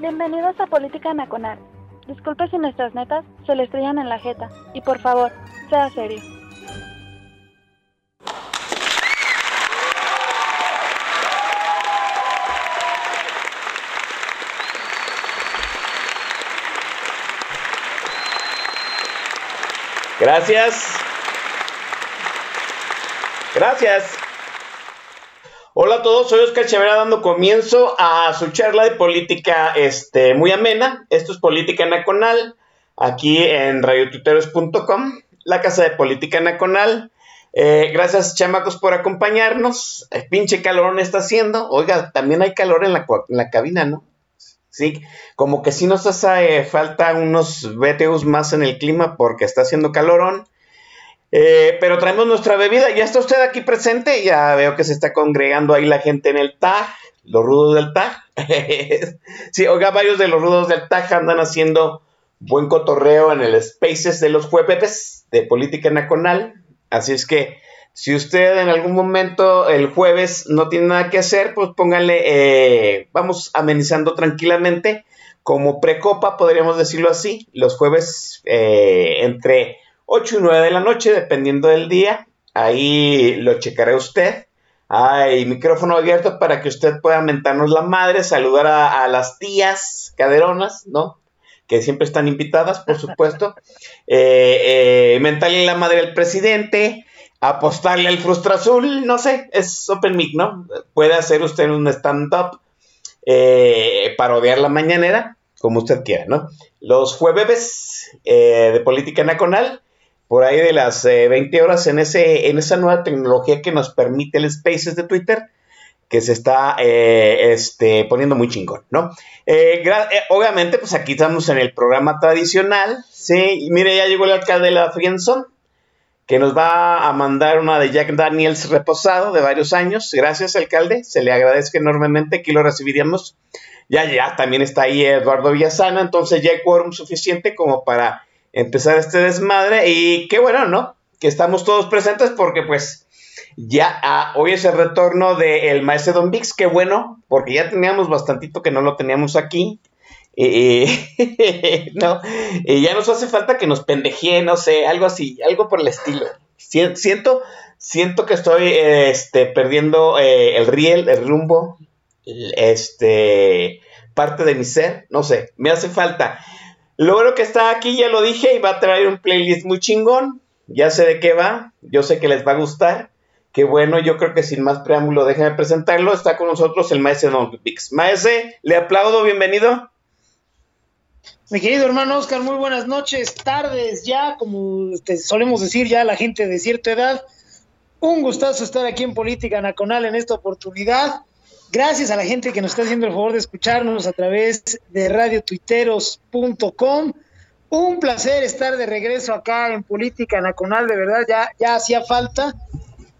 Bienvenidos a Política Nacional. Disculpe si nuestras netas se le estrellan en la jeta. Y por favor, sea serio. Gracias. Gracias. Hola a todos, soy Oscar Chavera dando comienzo a su charla de política este, muy amena. Esto es Política Nacional, aquí en radiotuteros.com, la casa de Política Nacional. Eh, gracias, chamacos, por acompañarnos. El pinche calorón está haciendo. Oiga, también hay calor en la, en la cabina, ¿no? Sí, como que sí nos hace falta unos BTUs más en el clima porque está haciendo calorón. Eh, pero traemos nuestra bebida. Ya está usted aquí presente. Ya veo que se está congregando ahí la gente en el TAG, los rudos del TAG. sí, oiga, varios de los rudos del TAG andan haciendo buen cotorreo en el Spaces de los jueves de Política Nacional. Así es que si usted en algún momento el jueves no tiene nada que hacer, pues póngale, eh, vamos amenizando tranquilamente. Como precopa, podríamos decirlo así, los jueves eh, entre 8 y 9 de la noche, dependiendo del día. Ahí lo checaré usted. Hay micrófono abierto para que usted pueda mentarnos la madre, saludar a, las tías caderonas, ¿no? Que siempre están invitadas, por supuesto. Eh, eh, mentarle la madre al presidente, apostarle al frustra azul, no sé, es open mic, ¿no? Puede hacer usted un stand-up, eh, parodiar la mañanera, como usted quiera, ¿no? Los jueves eh, de política nacional por ahí de las 20 eh, horas en, ese, en esa nueva tecnología que nos permite el Spaces de Twitter, que se está eh, este, poniendo muy chingón, ¿no? Eh, obviamente, pues aquí estamos en el programa tradicional, ¿sí? Y mire, ya llegó el alcalde de la Frienson, que nos va a mandar una de Jack Daniels reposado de varios años. Gracias, alcalde, se le agradezco enormemente, aquí lo recibiríamos. Ya, ya, también está ahí Eduardo Villasana, entonces ya hay quórum suficiente como para empezar este desmadre y qué bueno, ¿no? Que estamos todos presentes porque pues ya ah, hoy es el retorno del maestro Don Vix, qué bueno, porque ya teníamos bastantito que no lo teníamos aquí. Y, no, y ya nos hace falta que nos pendejee, no sé, algo así, algo por el estilo. Siento, siento que estoy este, perdiendo eh, el riel, el rumbo, este, parte de mi ser, no sé, me hace falta. Lo bueno que está aquí, ya lo dije, y va a traer un playlist muy chingón. Ya sé de qué va, yo sé que les va a gustar. Qué bueno, yo creo que sin más preámbulo, déjenme presentarlo. Está con nosotros el maestro Don Pix. Maese, le aplaudo, bienvenido. Mi querido hermano Oscar, muy buenas noches, tardes ya, como solemos decir ya la gente de cierta edad. Un gustazo estar aquí en Política Nacional en esta oportunidad. Gracias a la gente que nos está haciendo el favor de escucharnos a través de radiotuiteros.com. Un placer estar de regreso acá en Política Nacional, de verdad, ya, ya hacía falta.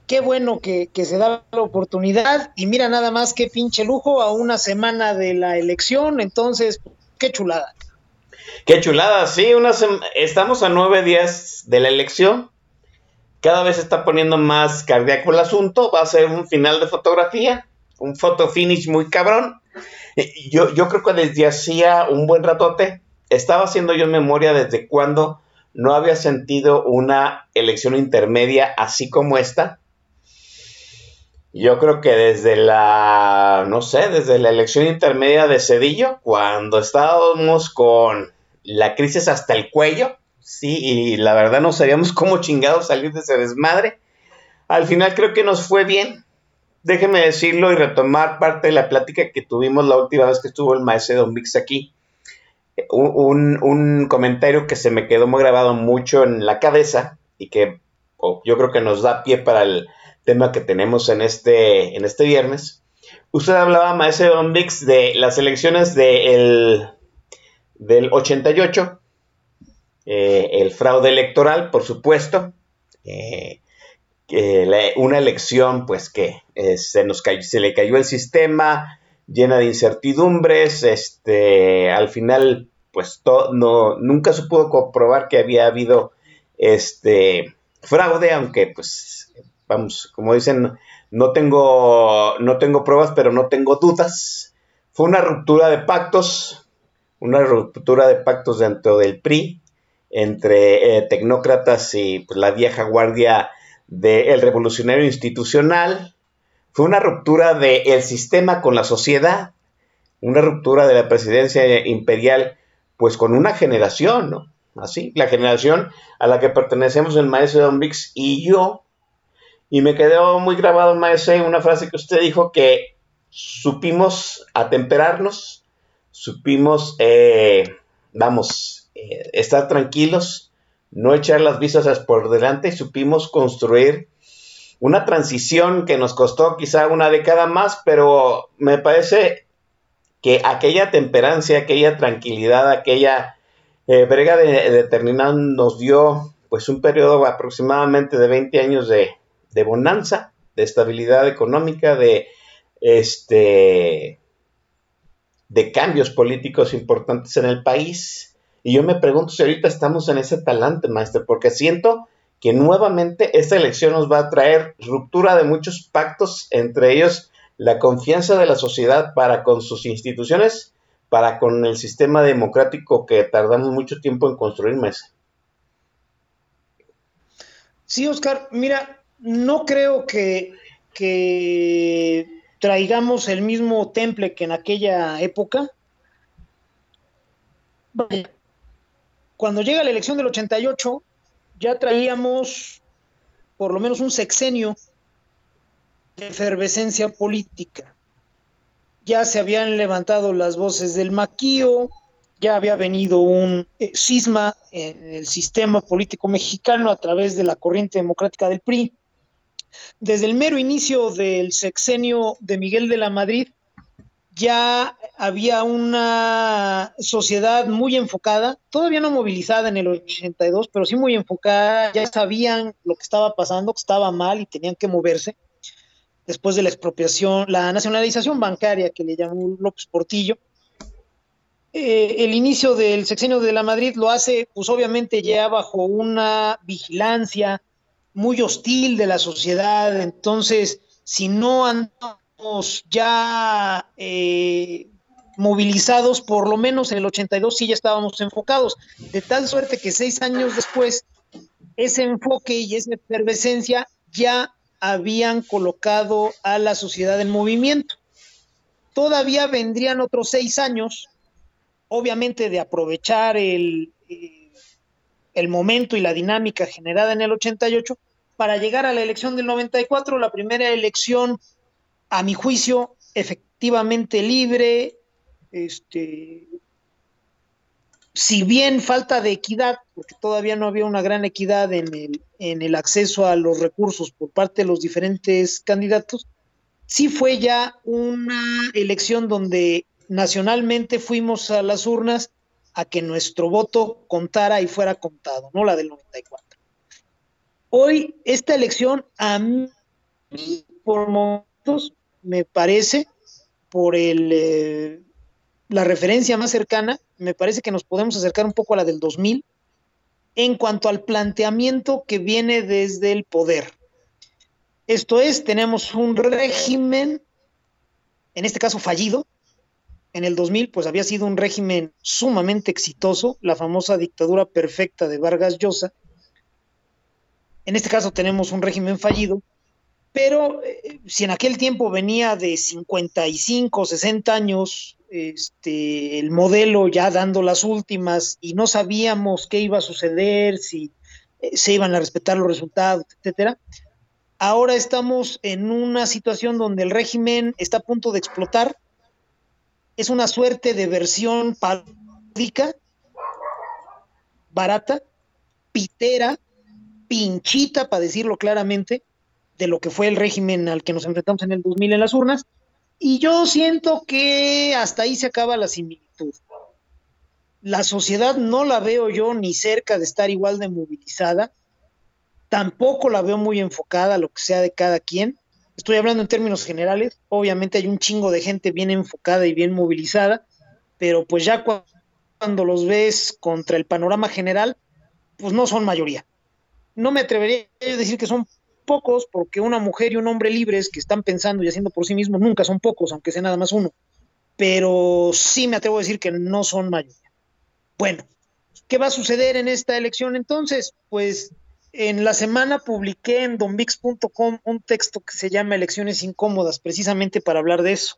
Qué bueno que, se da la oportunidad. Y mira nada más qué pinche lujo a una semana de la elección. Entonces, qué chulada. Qué chulada, sí, una estamos a nueve días de la elección. Cada vez se está poniendo más cardíaco el asunto. Va a ser un final de fotografía un photo finish muy cabrón. Yo, yo creo que desde hacía un buen ratote, estaba haciendo yo en memoria desde cuando no había sentido una elección intermedia así como esta. Yo creo que desde la, no sé, desde la elección intermedia de Cedillo, cuando estábamos con la crisis hasta el cuello, sí, y la verdad no sabíamos cómo chingados salir de ese desmadre. Al final creo que nos fue bien, déjeme decirlo y retomar parte de la plática que tuvimos la última vez que estuvo el maestro Don Vix aquí. Un, comentario que se me quedó muy grabado mucho en la cabeza y que yo creo que nos da pie para el tema que tenemos en este, en este viernes. usted hablaba, maestro Don Vix, de las elecciones de el, del 88, eh, el fraude electoral, por supuesto, eh, una elección pues que eh, se, nos cayó, se le cayó el sistema, llena de incertidumbres, este, al final pues no, nunca se pudo comprobar que había habido este fraude, aunque pues vamos, como dicen, no tengo, no tengo pruebas, pero no tengo dudas. Fue una ruptura de pactos, una ruptura de pactos dentro del PRI, entre eh, tecnócratas y pues, la vieja guardia del revolucionario institucional. Fue una ruptura del sistema con la sociedad, una ruptura de la presidencia imperial, pues con una generación, ¿no? Así, la generación a la que pertenecemos el maestro Don Vix y yo. Y me quedó muy grabado, maestro, una frase que usted dijo que supimos atemperarnos, supimos, eh, vamos, eh, estar tranquilos, no echar las vistas por delante y supimos construir una transición que nos costó quizá una década más, pero me parece que aquella temperancia, aquella tranquilidad, aquella eh, brega de, determinada nos dio pues un periodo aproximadamente de 20 años de, de bonanza, de estabilidad económica, de este de cambios políticos importantes en el país. Y yo me pregunto si ahorita estamos en ese talante, maestro, porque siento que nuevamente esta elección nos va a traer ruptura de muchos pactos, entre ellos la confianza de la sociedad para con sus instituciones, para con el sistema democrático que tardamos mucho tiempo en construir, maestro. Sí, Oscar, mira, no creo que, que traigamos el mismo temple que en aquella época. Cuando llega la elección del 88, ya traíamos por lo menos un sexenio de efervescencia política. Ya se habían levantado las voces del maquío, ya había venido un eh, cisma en el sistema político mexicano a través de la corriente democrática del PRI. Desde el mero inicio del sexenio de Miguel de la Madrid, ya había una sociedad muy enfocada, todavía no movilizada en el 82, pero sí muy enfocada, ya sabían lo que estaba pasando, que estaba mal y tenían que moverse. Después de la expropiación, la nacionalización bancaria que le llamó López Portillo, eh, el inicio del sexenio de la Madrid lo hace, pues obviamente ya bajo una vigilancia muy hostil de la sociedad. Entonces, si no ya eh, movilizados, por lo menos en el 82 sí ya estábamos enfocados, de tal suerte que seis años después, ese enfoque y esa efervescencia ya habían colocado a la sociedad en movimiento. Todavía vendrían otros seis años obviamente de aprovechar el, eh, el momento y la dinámica generada en el 88 para llegar a la elección del 94, la primera elección, a mi juicio, efectivamente libre, este, si bien falta de equidad, porque todavía no había una gran equidad en el, en el acceso a los recursos por parte de los diferentes candidatos, sí fue ya una elección donde nacionalmente fuimos a las urnas a que nuestro voto contara y fuera contado, no la del 94. Hoy esta elección a mí por momentos me parece por el eh, la referencia más cercana, me parece que nos podemos acercar un poco a la del 2000 en cuanto al planteamiento que viene desde el poder. Esto es, tenemos un régimen, en este caso fallido, en el 2000 pues había sido un régimen sumamente exitoso, la famosa dictadura perfecta de Vargas Llosa. En este caso tenemos un régimen fallido, pero eh, si en aquel tiempo venía de 55, 60 años este, el modelo ya dando las últimas y no sabíamos qué iba a suceder, si eh, se iban a respetar los resultados, etcétera. Ahora estamos en una situación donde el régimen está a punto de explotar, es una suerte de versión paródica, barata, pitera, pinchita, para decirlo claramente, de lo que fue el régimen al que nos enfrentamos en el 2000 en las urnas, Y yo siento que hasta ahí se acaba la similitud. La sociedad no la veo yo ni cerca de estar igual de movilizada, tampoco la veo muy enfocada a lo que sea de cada quien. Estoy hablando en términos generales, obviamente hay un chingo de gente bien enfocada y bien movilizada, pero pues ya cuando los ves contra el panorama general, pues no son mayoría. No me atrevería a decir que son pocos, porque una mujer y un hombre libres que están pensando y haciendo por sí mismos nunca son pocos, aunque sea nada más uno. Pero sí me atrevo a decir que no son mayoría. Bueno, ¿qué va a suceder en esta elección entonces? Pues en la semana publiqué en donvix.com un texto que se llama Elecciones Incómodas, precisamente para hablar de eso.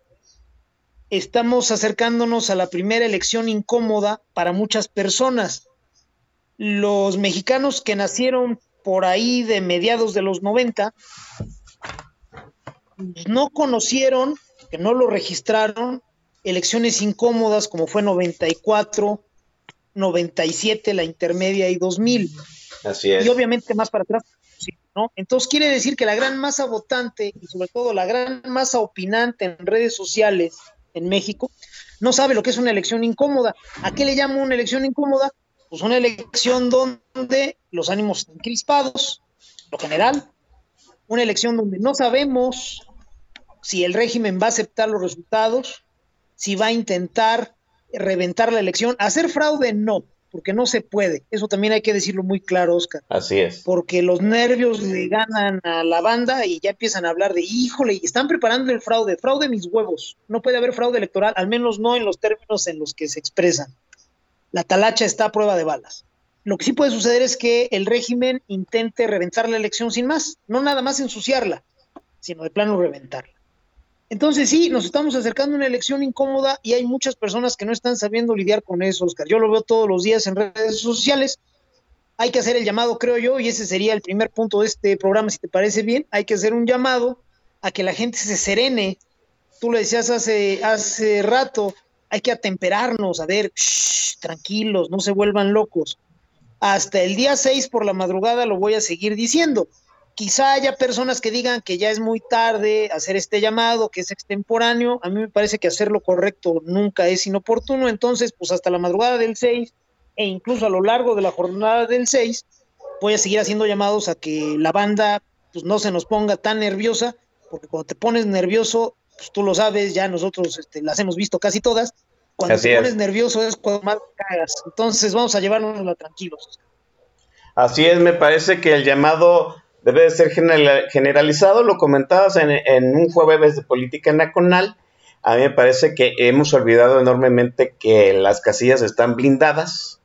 Estamos acercándonos a la primera elección incómoda para muchas personas. Los mexicanos que nacieron por ahí de mediados de los 90 no conocieron, que no lo registraron, elecciones incómodas como fue 94, 97, la intermedia y 2000. Así es. Y obviamente más para atrás, ¿no? Entonces quiere decir que la gran masa votante y sobre todo la gran masa opinante en redes sociales en México no sabe lo que es una elección incómoda. ¿A qué le llamo una elección incómoda? Pues una elección donde los ánimos están crispados, lo general, una elección donde no sabemos si el régimen va a aceptar los resultados, si va a intentar reventar la elección. Hacer fraude no, porque no se puede. Eso también hay que decirlo muy claro, Oscar. Así es. Porque los nervios le ganan a la banda y ya empiezan a hablar de, híjole, están preparando el fraude, fraude mis huevos. No puede haber fraude electoral, al menos no en los términos en los que se expresan. La talacha está a prueba de balas. Lo que sí puede suceder es que el régimen intente reventar la elección sin más, no nada más ensuciarla, sino de plano reventarla. Entonces sí, nos estamos acercando a una elección incómoda y hay muchas personas que no están sabiendo lidiar con eso, Oscar. Yo lo veo todos los días en redes sociales. Hay que hacer el llamado, creo yo, y ese sería el primer punto de este programa, si te parece bien. Hay que hacer un llamado a que la gente se serene. Tú lo decías hace, hace rato, hay que atemperarnos, a ver, tranquilos, no se vuelvan locos. Hasta el día 6 por la madrugada lo voy a seguir diciendo Quizá haya personas que digan que ya es muy tarde hacer este llamado, que es extemporáneo. A mí me parece que hacer lo correcto nunca es inoportuno. Entonces, pues hasta la madrugada del 6 e incluso a lo largo de la jornada del 6, voy a seguir haciendo llamados a que la banda pues no se nos ponga tan nerviosa, porque cuando te pones nervioso, pues tú lo sabes, ya nosotros este, las hemos visto casi todas. Cuando te pones nervioso es cuando más cagas. Entonces vamos a llevárnosla tranquilos. Así es, me parece que el llamado debe de ser generalizado. Lo comentabas en, un jueves de política nacional. A mí me parece que hemos olvidado enormemente que las casillas están blindadas,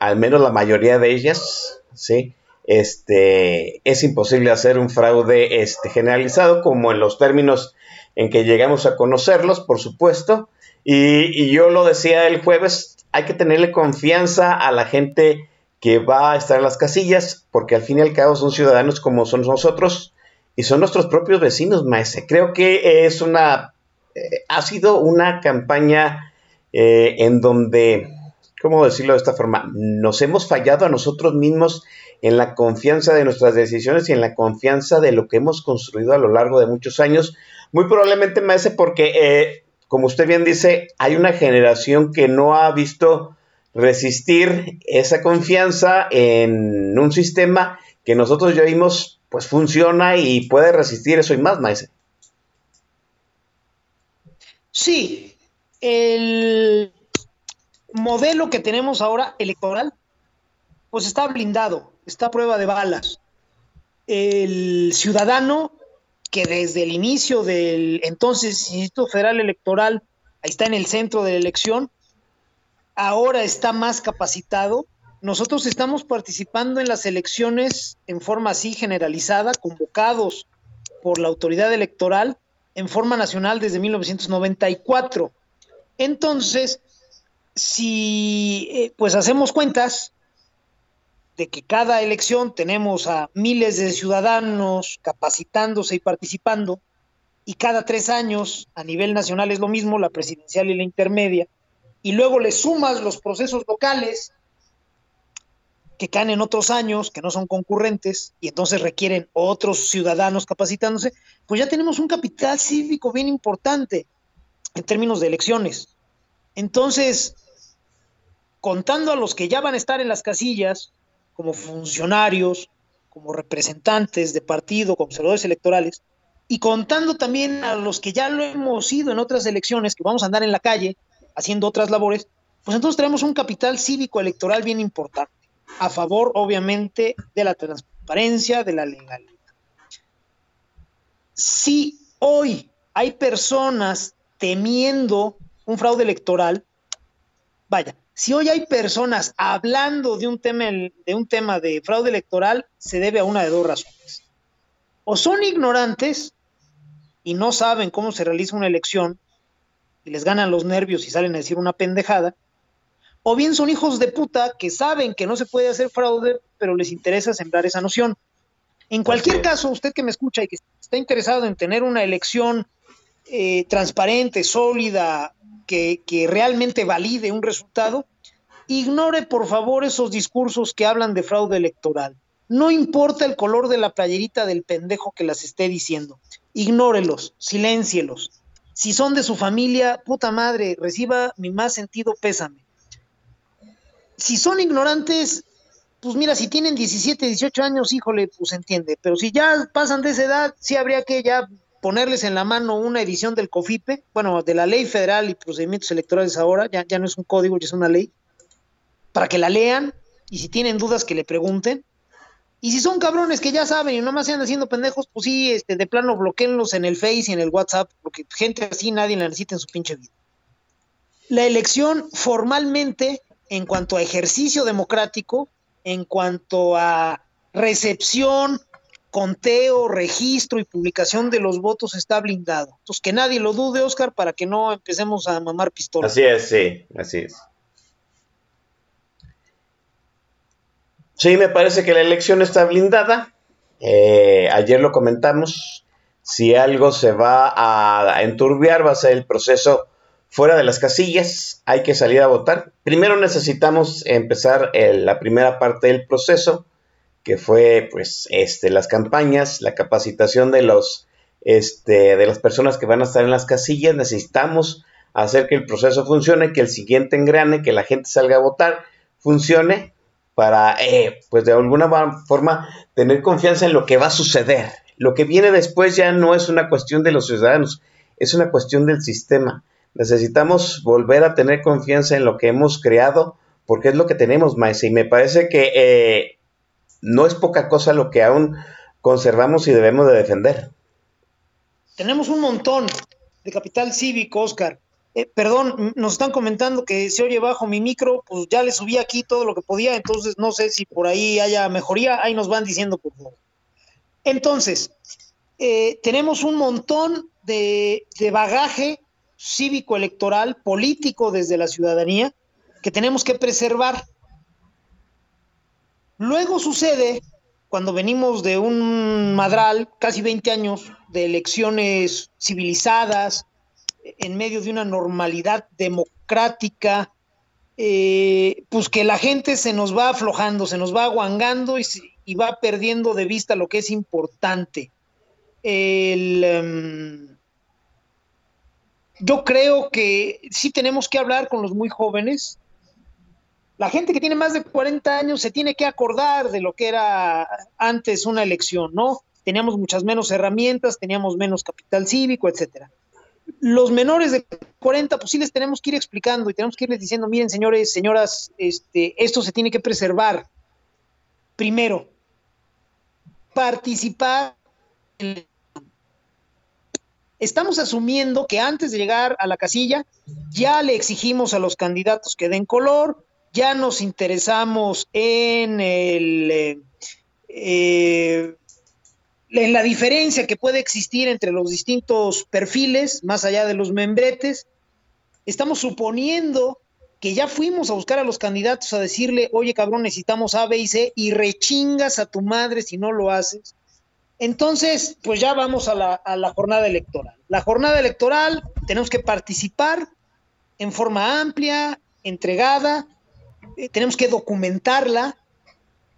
al menos la mayoría de ellas, ¿sí? Este, es imposible hacer un fraude este, generalizado, como en los términos en que llegamos a conocerlos, por supuesto. Y, yo lo decía el jueves, hay que tenerle confianza a la gente que va a estar en las casillas, porque al fin y al cabo son ciudadanos como son nosotros y son nuestros propios vecinos, maese. Creo que es una, eh, ha sido una campaña eh, en donde, ¿cómo decirlo de esta forma? Nos hemos fallado a nosotros mismos en la confianza de nuestras decisiones y en la confianza de lo que hemos construido a lo largo de muchos años. Muy probablemente, maese, porque, eh, como usted bien dice, hay una generación que no ha visto resistir esa confianza en un sistema que nosotros ya vimos pues funciona y puede resistir eso y más, Maese. Sí, el modelo que tenemos ahora electoral, pues está blindado, está a prueba de balas. El ciudadano que desde el inicio del entonces Instituto Federal Electoral, ahí está en el centro de la elección, ahora está más capacitado. Nosotros estamos participando en las elecciones en forma así generalizada, convocados por la autoridad electoral en forma nacional desde 1994. Entonces, si eh, pues hacemos cuentas de que cada elección tenemos a miles de ciudadanos capacitándose y participando, y cada tres años a nivel nacional es lo mismo, la presidencial y la intermedia, y luego le sumas los procesos locales, que caen en otros años, que no son concurrentes, y entonces requieren otros ciudadanos capacitándose, pues ya tenemos un capital cívico bien importante en términos de elecciones. Entonces, contando a los que ya van a estar en las casillas, como funcionarios, como representantes de partido, como observadores electorales, y contando también a los que ya lo hemos sido en otras elecciones, que vamos a andar en la calle haciendo otras labores, pues entonces tenemos un capital cívico electoral bien importante a favor, obviamente, de la transparencia, de la legalidad. Si hoy hay personas temiendo un fraude electoral, vaya, si hoy hay personas hablando de un tema de, un tema de fraude electoral, se debe a una de dos razones. O son ignorantes y no saben cómo se realiza una elección y les ganan los nervios y salen a decir una pendejada, o bien son hijos de puta que saben que no se puede hacer fraude, pero les interesa sembrar esa noción. En cualquier caso, usted que me escucha y que está interesado en tener una elección eh, transparente, sólida, que, realmente valide un resultado, ignore por favor esos discursos que hablan de fraude electoral. No importa el color de la playerita del pendejo que las esté diciendo. Ignórelos, siléncielos. Si son de su familia, puta madre, reciba mi más sentido pésame si son ignorantes, pues mira, si tienen 17, 18 años, híjole, pues entiende, pero si ya pasan de esa edad, sí habría que ya ponerles en la mano una edición del COFIPE, bueno, de la Ley Federal y Procedimientos Electorales ahora, ya, ya no es un código, ya es una ley, para que la lean y si tienen dudas que le pregunten. Y si son cabrones que ya saben y nomás se andan haciendo pendejos, pues sí, este, de plano bloqueenlos en el Face y en el WhatsApp, porque gente así nadie la necesita en su pinche vida. La elección formalmente en cuanto a ejercicio democrático, en cuanto a recepción, conteo, registro y publicación de los votos está blindado. Entonces, que nadie lo dude, Oscar, para que no empecemos a mamar pistolas. Así es, sí, así es. Sí, me parece que la elección está blindada. Eh, ayer lo comentamos. Si algo se va a enturbiar, va a ser el proceso fuera de las casillas, hay que salir a votar. Primero necesitamos empezar la primera parte del proceso, que fue pues este, las campañas, la capacitación de los este, de las personas que van a estar en las casillas. Necesitamos hacer que el proceso funcione, que el siguiente engrane, que la gente salga a votar, funcione para, eh, pues de alguna forma, tener confianza en lo que va a suceder. Lo que viene después ya no es una cuestión de los ciudadanos, es una cuestión del sistema. Necesitamos volver a tener confianza en lo que hemos creado, porque es lo que tenemos, Maese. Y me parece que eh, no es poca cosa lo que aún conservamos y debemos de defender. Tenemos un montón de capital cívico, Oscar. Eh, perdón, nos están comentando que se oye bajo mi micro, pues ya le subí aquí todo lo que podía, entonces no sé si por ahí haya mejoría, ahí nos van diciendo por favor. Entonces, eh, tenemos un montón de, de bagaje cívico electoral, político desde la ciudadanía, que tenemos que preservar. Luego sucede, cuando venimos de un madral, casi 20 años de elecciones civilizadas, en medio de una normalidad democrática, eh, pues que la gente se nos va aflojando, se nos va aguangando y, y va perdiendo de vista lo que es importante. Em, yo creo que sí tenemos que hablar con los muy jóvenes. La gente que tiene más de 40 años se tiene que acordar de lo que era antes una elección, ¿no? Teníamos muchas menos herramientas, teníamos menos capital cívico, etcétera. Los menores de 40, pues sí les tenemos que ir explicando y tenemos que irles diciendo, miren, señores, señoras, este, esto se tiene que preservar. Primero, participar estamos asumiendo que antes de llegar a la casilla ya le exigimos a los candidatos que den color, ya nos interesamos en el... Eh, eh, en la diferencia que puede existir entre los distintos perfiles, más allá de los membretes, estamos suponiendo que ya fuimos a buscar a los candidatos a decirle, oye cabrón, necesitamos A, B y C, y rechingas a tu madre si no lo haces. Entonces, pues ya vamos a la, jornada electoral. La jornada electoral tenemos que participar en forma amplia, entregada, tenemos que documentarla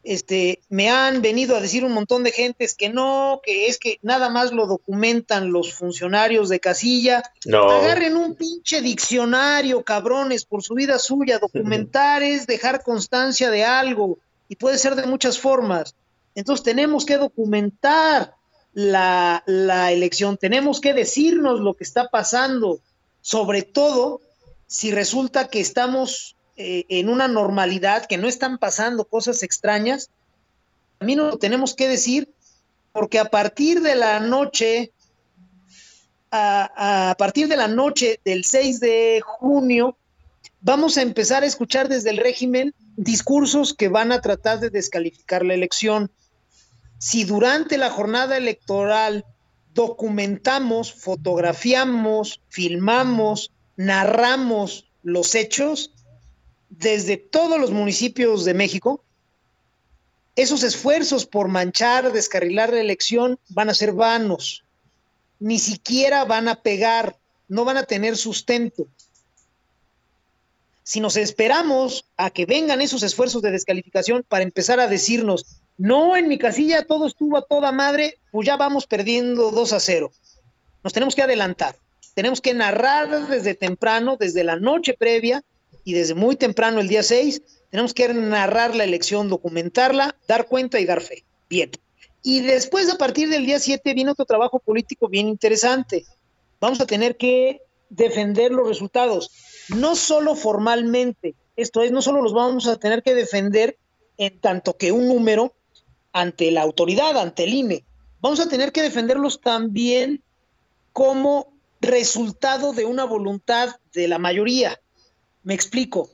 Este, me han venido a decir un montón de gentes que no, que es que nada más lo documentan los funcionarios de casilla. No. Agarren un pinche diccionario, cabrones, por su vida suya. Documentar es dejar constancia de algo y puede ser de muchas formas. Entonces tenemos que documentar la, la elección, tenemos que decirnos lo que está pasando, sobre todo si resulta que estamos eh, en una normalidad, que no están pasando cosas extrañas, también lo tenemos que decir, porque a partir de la noche, a, a partir de la noche del 6 de junio, vamos a empezar a escuchar desde el régimen discursos que van a tratar de descalificar la elección. Si durante la jornada electoral documentamos, fotografiamos, filmamos, narramos los hechos, desde todos los municipios de México, esos esfuerzos por manchar, descarrilar la elección van a ser vanos. Ni siquiera van a pegar, no van a tener sustento. Si nos esperamos a que vengan esos esfuerzos de descalificación para empezar a decirnos, no, en mi casilla todo estuvo a toda madre, pues ya vamos perdiendo 2 a 0. Nos tenemos que adelantar. Tenemos que narrar desde temprano, desde la noche previa, y desde muy temprano el día 6 tenemos que narrar la elección, documentarla, dar cuenta y dar fe. Bien. Y después, a partir del día 7, viene otro trabajo político bien interesante. Vamos a tener que defender los resultados, no solo formalmente, esto es, no solo los vamos a tener que defender en tanto que un número ante la autoridad, ante el INE, vamos a tener que defenderlos también como resultado de una voluntad de la mayoría. Me explico.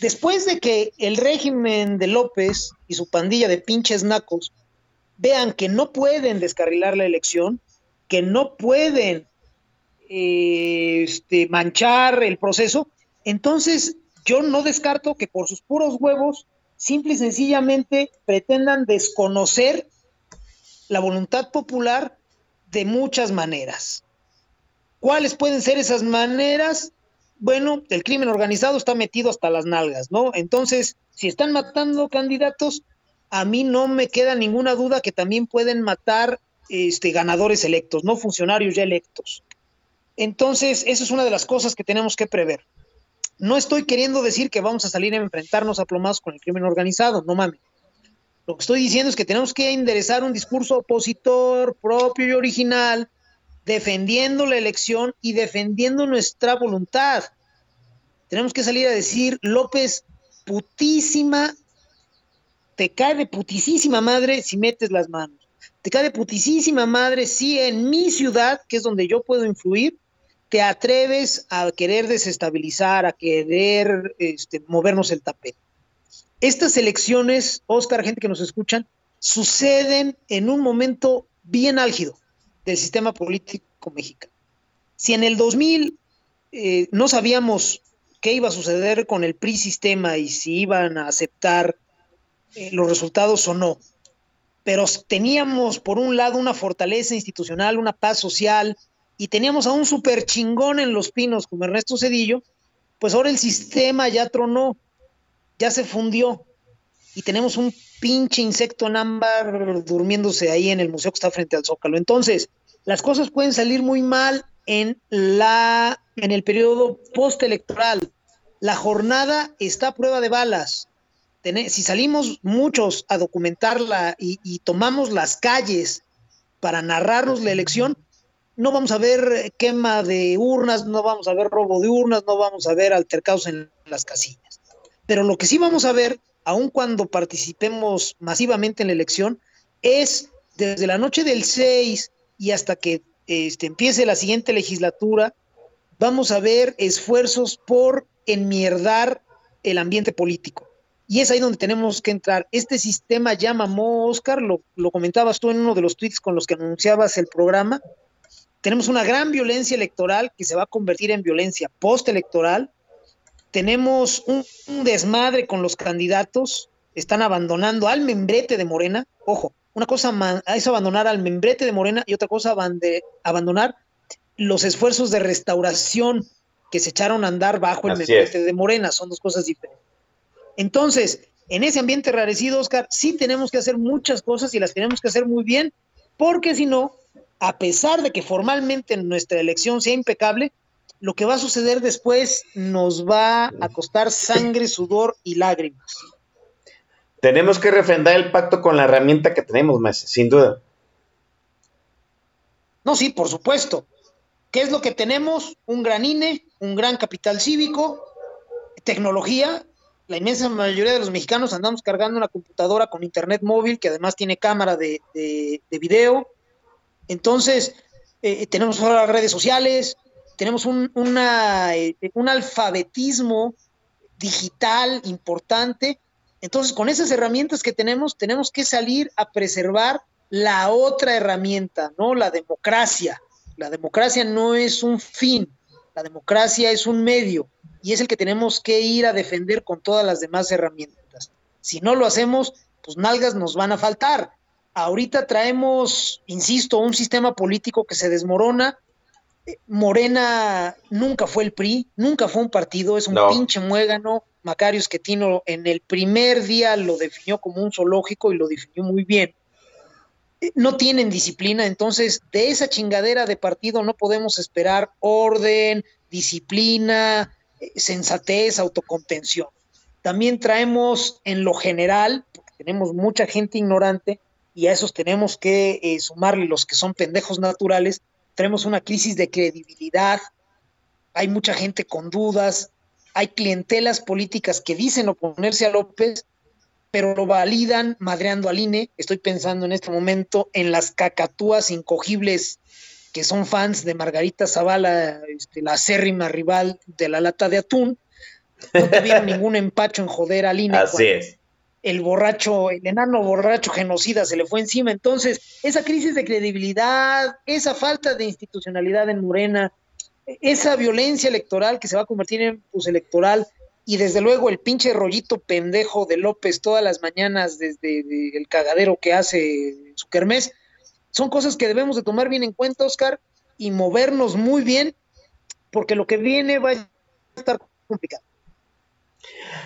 Después de que el régimen de López y su pandilla de pinches nacos vean que no pueden descarrilar la elección, que no pueden eh, este, manchar el proceso, entonces yo no descarto que por sus puros huevos, simple y sencillamente pretendan desconocer la voluntad popular de muchas maneras. ¿Cuáles pueden ser esas maneras? Bueno, el crimen organizado está metido hasta las nalgas, ¿no? Entonces, si están matando candidatos, a mí no me queda ninguna duda que también pueden matar este, ganadores electos, no funcionarios ya electos. Entonces, eso es una de las cosas que tenemos que prever. No estoy queriendo decir que vamos a salir a enfrentarnos a plomados con el crimen organizado, no mames. Lo que estoy diciendo es que tenemos que enderezar un discurso opositor propio y original defendiendo la elección y defendiendo nuestra voluntad. Tenemos que salir a decir, López, putísima, te cae de putísima madre si metes las manos. Te cae de putísima madre si en mi ciudad, que es donde yo puedo influir, te atreves a querer desestabilizar, a querer este, movernos el tapete. Estas elecciones, Oscar, gente que nos escuchan, suceden en un momento bien álgido del sistema político mexicano. Si en el 2000 eh, no sabíamos qué iba a suceder con el PRI sistema y si iban a aceptar eh, los resultados o no, pero teníamos por un lado una fortaleza institucional, una paz social, y teníamos a un super chingón en los pinos como Ernesto Cedillo, pues ahora el sistema ya tronó, ya se fundió, y tenemos un pinche insecto en ámbar durmiéndose ahí en el museo que está frente al Zócalo. Entonces, las cosas pueden salir muy mal en, la, en el periodo postelectoral. La jornada está a prueba de balas. Si salimos muchos a documentarla y tomamos las calles para narrarnos la elección, no vamos a ver quema de urnas, no vamos a ver robo de urnas, no vamos a ver altercados en las casillas. Pero lo que sí vamos a ver aun cuando participemos masivamente en la elección, es desde la noche del 6 y hasta que este, empiece la siguiente legislatura, vamos a ver esfuerzos por enmierdar el ambiente político. Y es ahí donde tenemos que entrar. Este sistema ya mamó, Oscar, lo, lo comentabas tú en uno de los tweets con los que anunciabas el programa. Tenemos una gran violencia electoral que se va a convertir en violencia postelectoral tenemos un, desmadre con los candidatos, están abandonando al membrete de Morena. Ojo, una cosa es abandonar al membrete de Morena y otra cosa abandonar los esfuerzos de restauración que se echaron a andar bajo el membrete de Morena. Son dos cosas diferentes. Entonces, en ese ambiente rarecido, Oscar, sí tenemos que hacer muchas cosas y las tenemos que hacer muy bien, porque si no, a pesar de que formalmente nuestra elección sea impecable, lo que va a suceder después nos va a costar sangre, sudor y lágrimas. Tenemos que refrendar el pacto con la herramienta que tenemos, maestro, sin duda. No, sí, por supuesto. ¿Qué es lo que tenemos? Un gran INE, un gran capital cívico, tecnología. La inmensa mayoría de los mexicanos andamos cargando una computadora con internet móvil que además tiene cámara de, de, video. Entonces, eh, tenemos ahora redes sociales, tenemos un, eh, un alfabetismo digital importante. Entonces, con esas herramientas que tenemos, tenemos que salir a preservar la otra herramienta, ¿no? La democracia. La democracia no es un fin, la democracia es un medio y es el que tenemos que ir a defender con todas las demás herramientas. Si no lo hacemos, pues nalgas nos van a faltar. Ahorita traemos, insisto, un sistema político que se desmorona. Morena nunca fue el PRI, nunca fue un partido, es un pinche muégano. Macario Esquetino en el primer día lo definió como un zoológico y lo definió muy bien no tienen disciplina, entonces de esa chingadera de partido no podemos esperar orden, disciplina, eh, sensatez, autocontención. También traemos en lo general, porque tenemos mucha gente ignorante y a esos tenemos que eh, sumarle los que son pendejos naturales, tenemos una crisis de credibilidad, hay mucha gente con dudas, hay clientelas políticas que dicen oponerse a López, pero lo validan madreando al INE. Estoy pensando en este momento en las cacatúas incogibles que son fans de Margarita Zavala, este, la acérrima rival de la lata de atún. No tuvieron ningún empacho en joder al INE. Así es. El borracho, el enano borracho genocida se le fue encima. Entonces, esa crisis de credibilidad, esa falta de institucionalidad en Morena, esa violencia electoral que se va a convertir en pues, electoral, y desde luego el pinche rollito pendejo de López todas las mañanas desde el cagadero que hace su kermés, son cosas que debemos de tomar bien en cuenta, Oscar, y movernos muy bien, porque lo que viene va a estar complicado.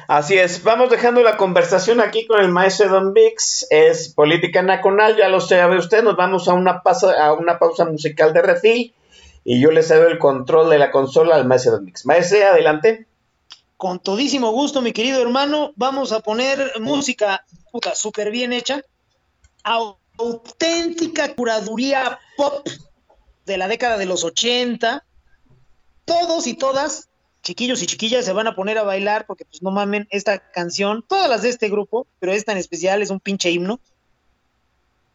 Así es, vamos dejando la conversación aquí con el maestro Don Vix, es política nacional, ya lo sabe usted, nos vamos a una, a una pausa musical de refil y yo le cedo el control de la consola al maestro Don Vix. Maestro, adelante con todísimo gusto, mi querido hermano, vamos a poner música puta súper bien hecha, auténtica curaduría pop de la década de los 80. Todos y todas, chiquillos y chiquillas, se van a poner a bailar porque, pues, no mamen, esta canción, todas las de este grupo, pero esta en especial es un pinche himno.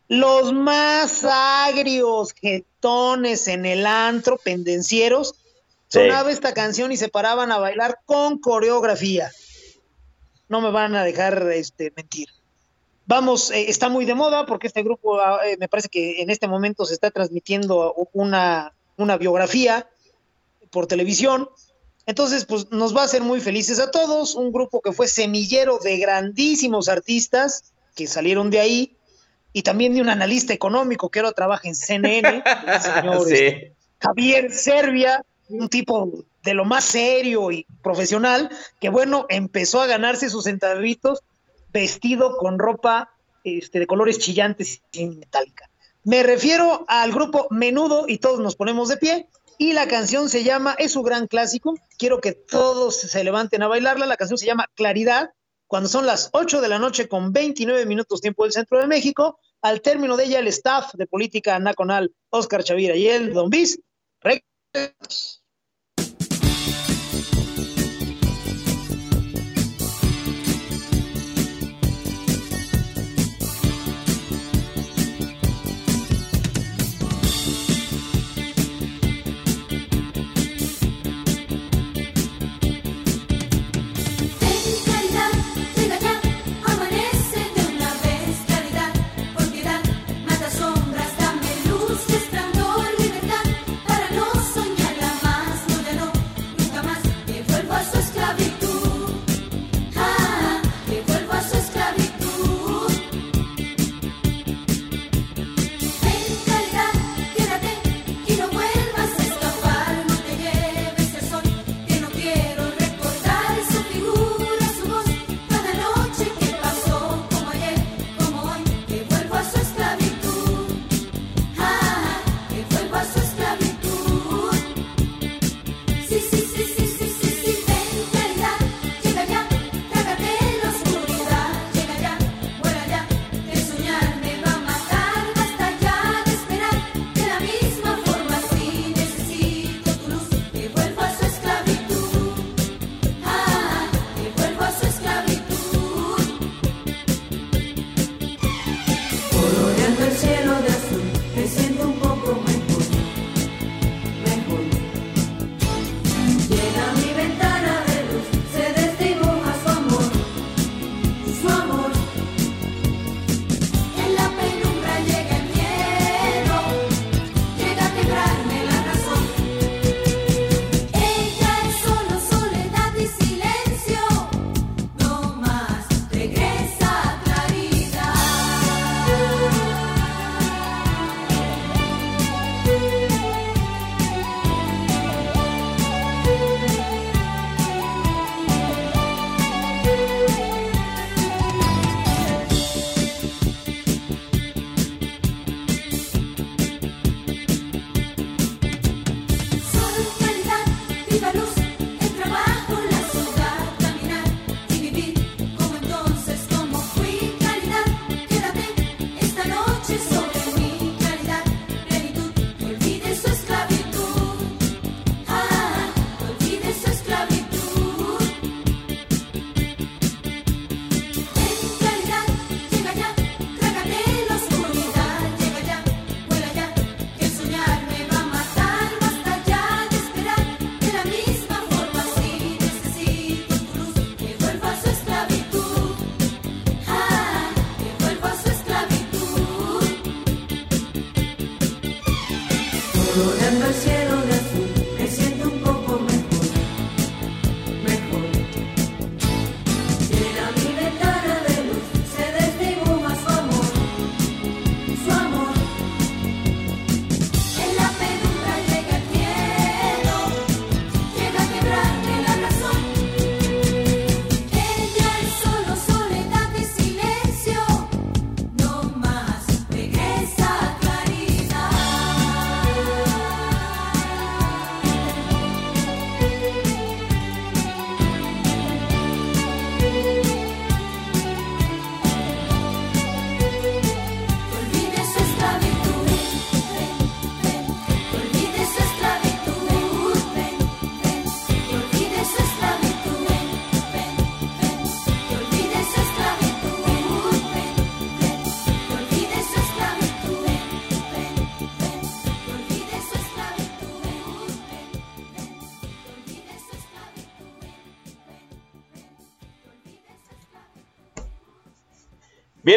Los más agrios, jetones en el antro, pendencieros, sonaba esta canción y se paraban a bailar con coreografía. No me van a dejar este, mentir. Vamos, eh, está muy de moda porque este grupo ah, eh, me parece que en este momento se está transmitiendo una, una biografía por televisión. Entonces, pues nos va a hacer muy felices a todos. Un grupo que fue semillero de grandísimos artistas que salieron de ahí y también de un analista económico que ahora trabaja en CNN, el señor este, Javier Servia, un tipo de lo más serio y profesional, que bueno, empezó a ganarse sus centavitos vestido con ropa este, de colores chillantes y metálica. Me refiero al grupo Menudo y todos nos ponemos de pie. Y la canción se llama, es su gran clásico, quiero que todos se levanten a bailarla, la canción se llama Claridad, cuando son las 8 de la noche con 29 minutos tiempo del centro de México, al término de ella el staff de política nacional, Oscar Chavira y el Don Bis,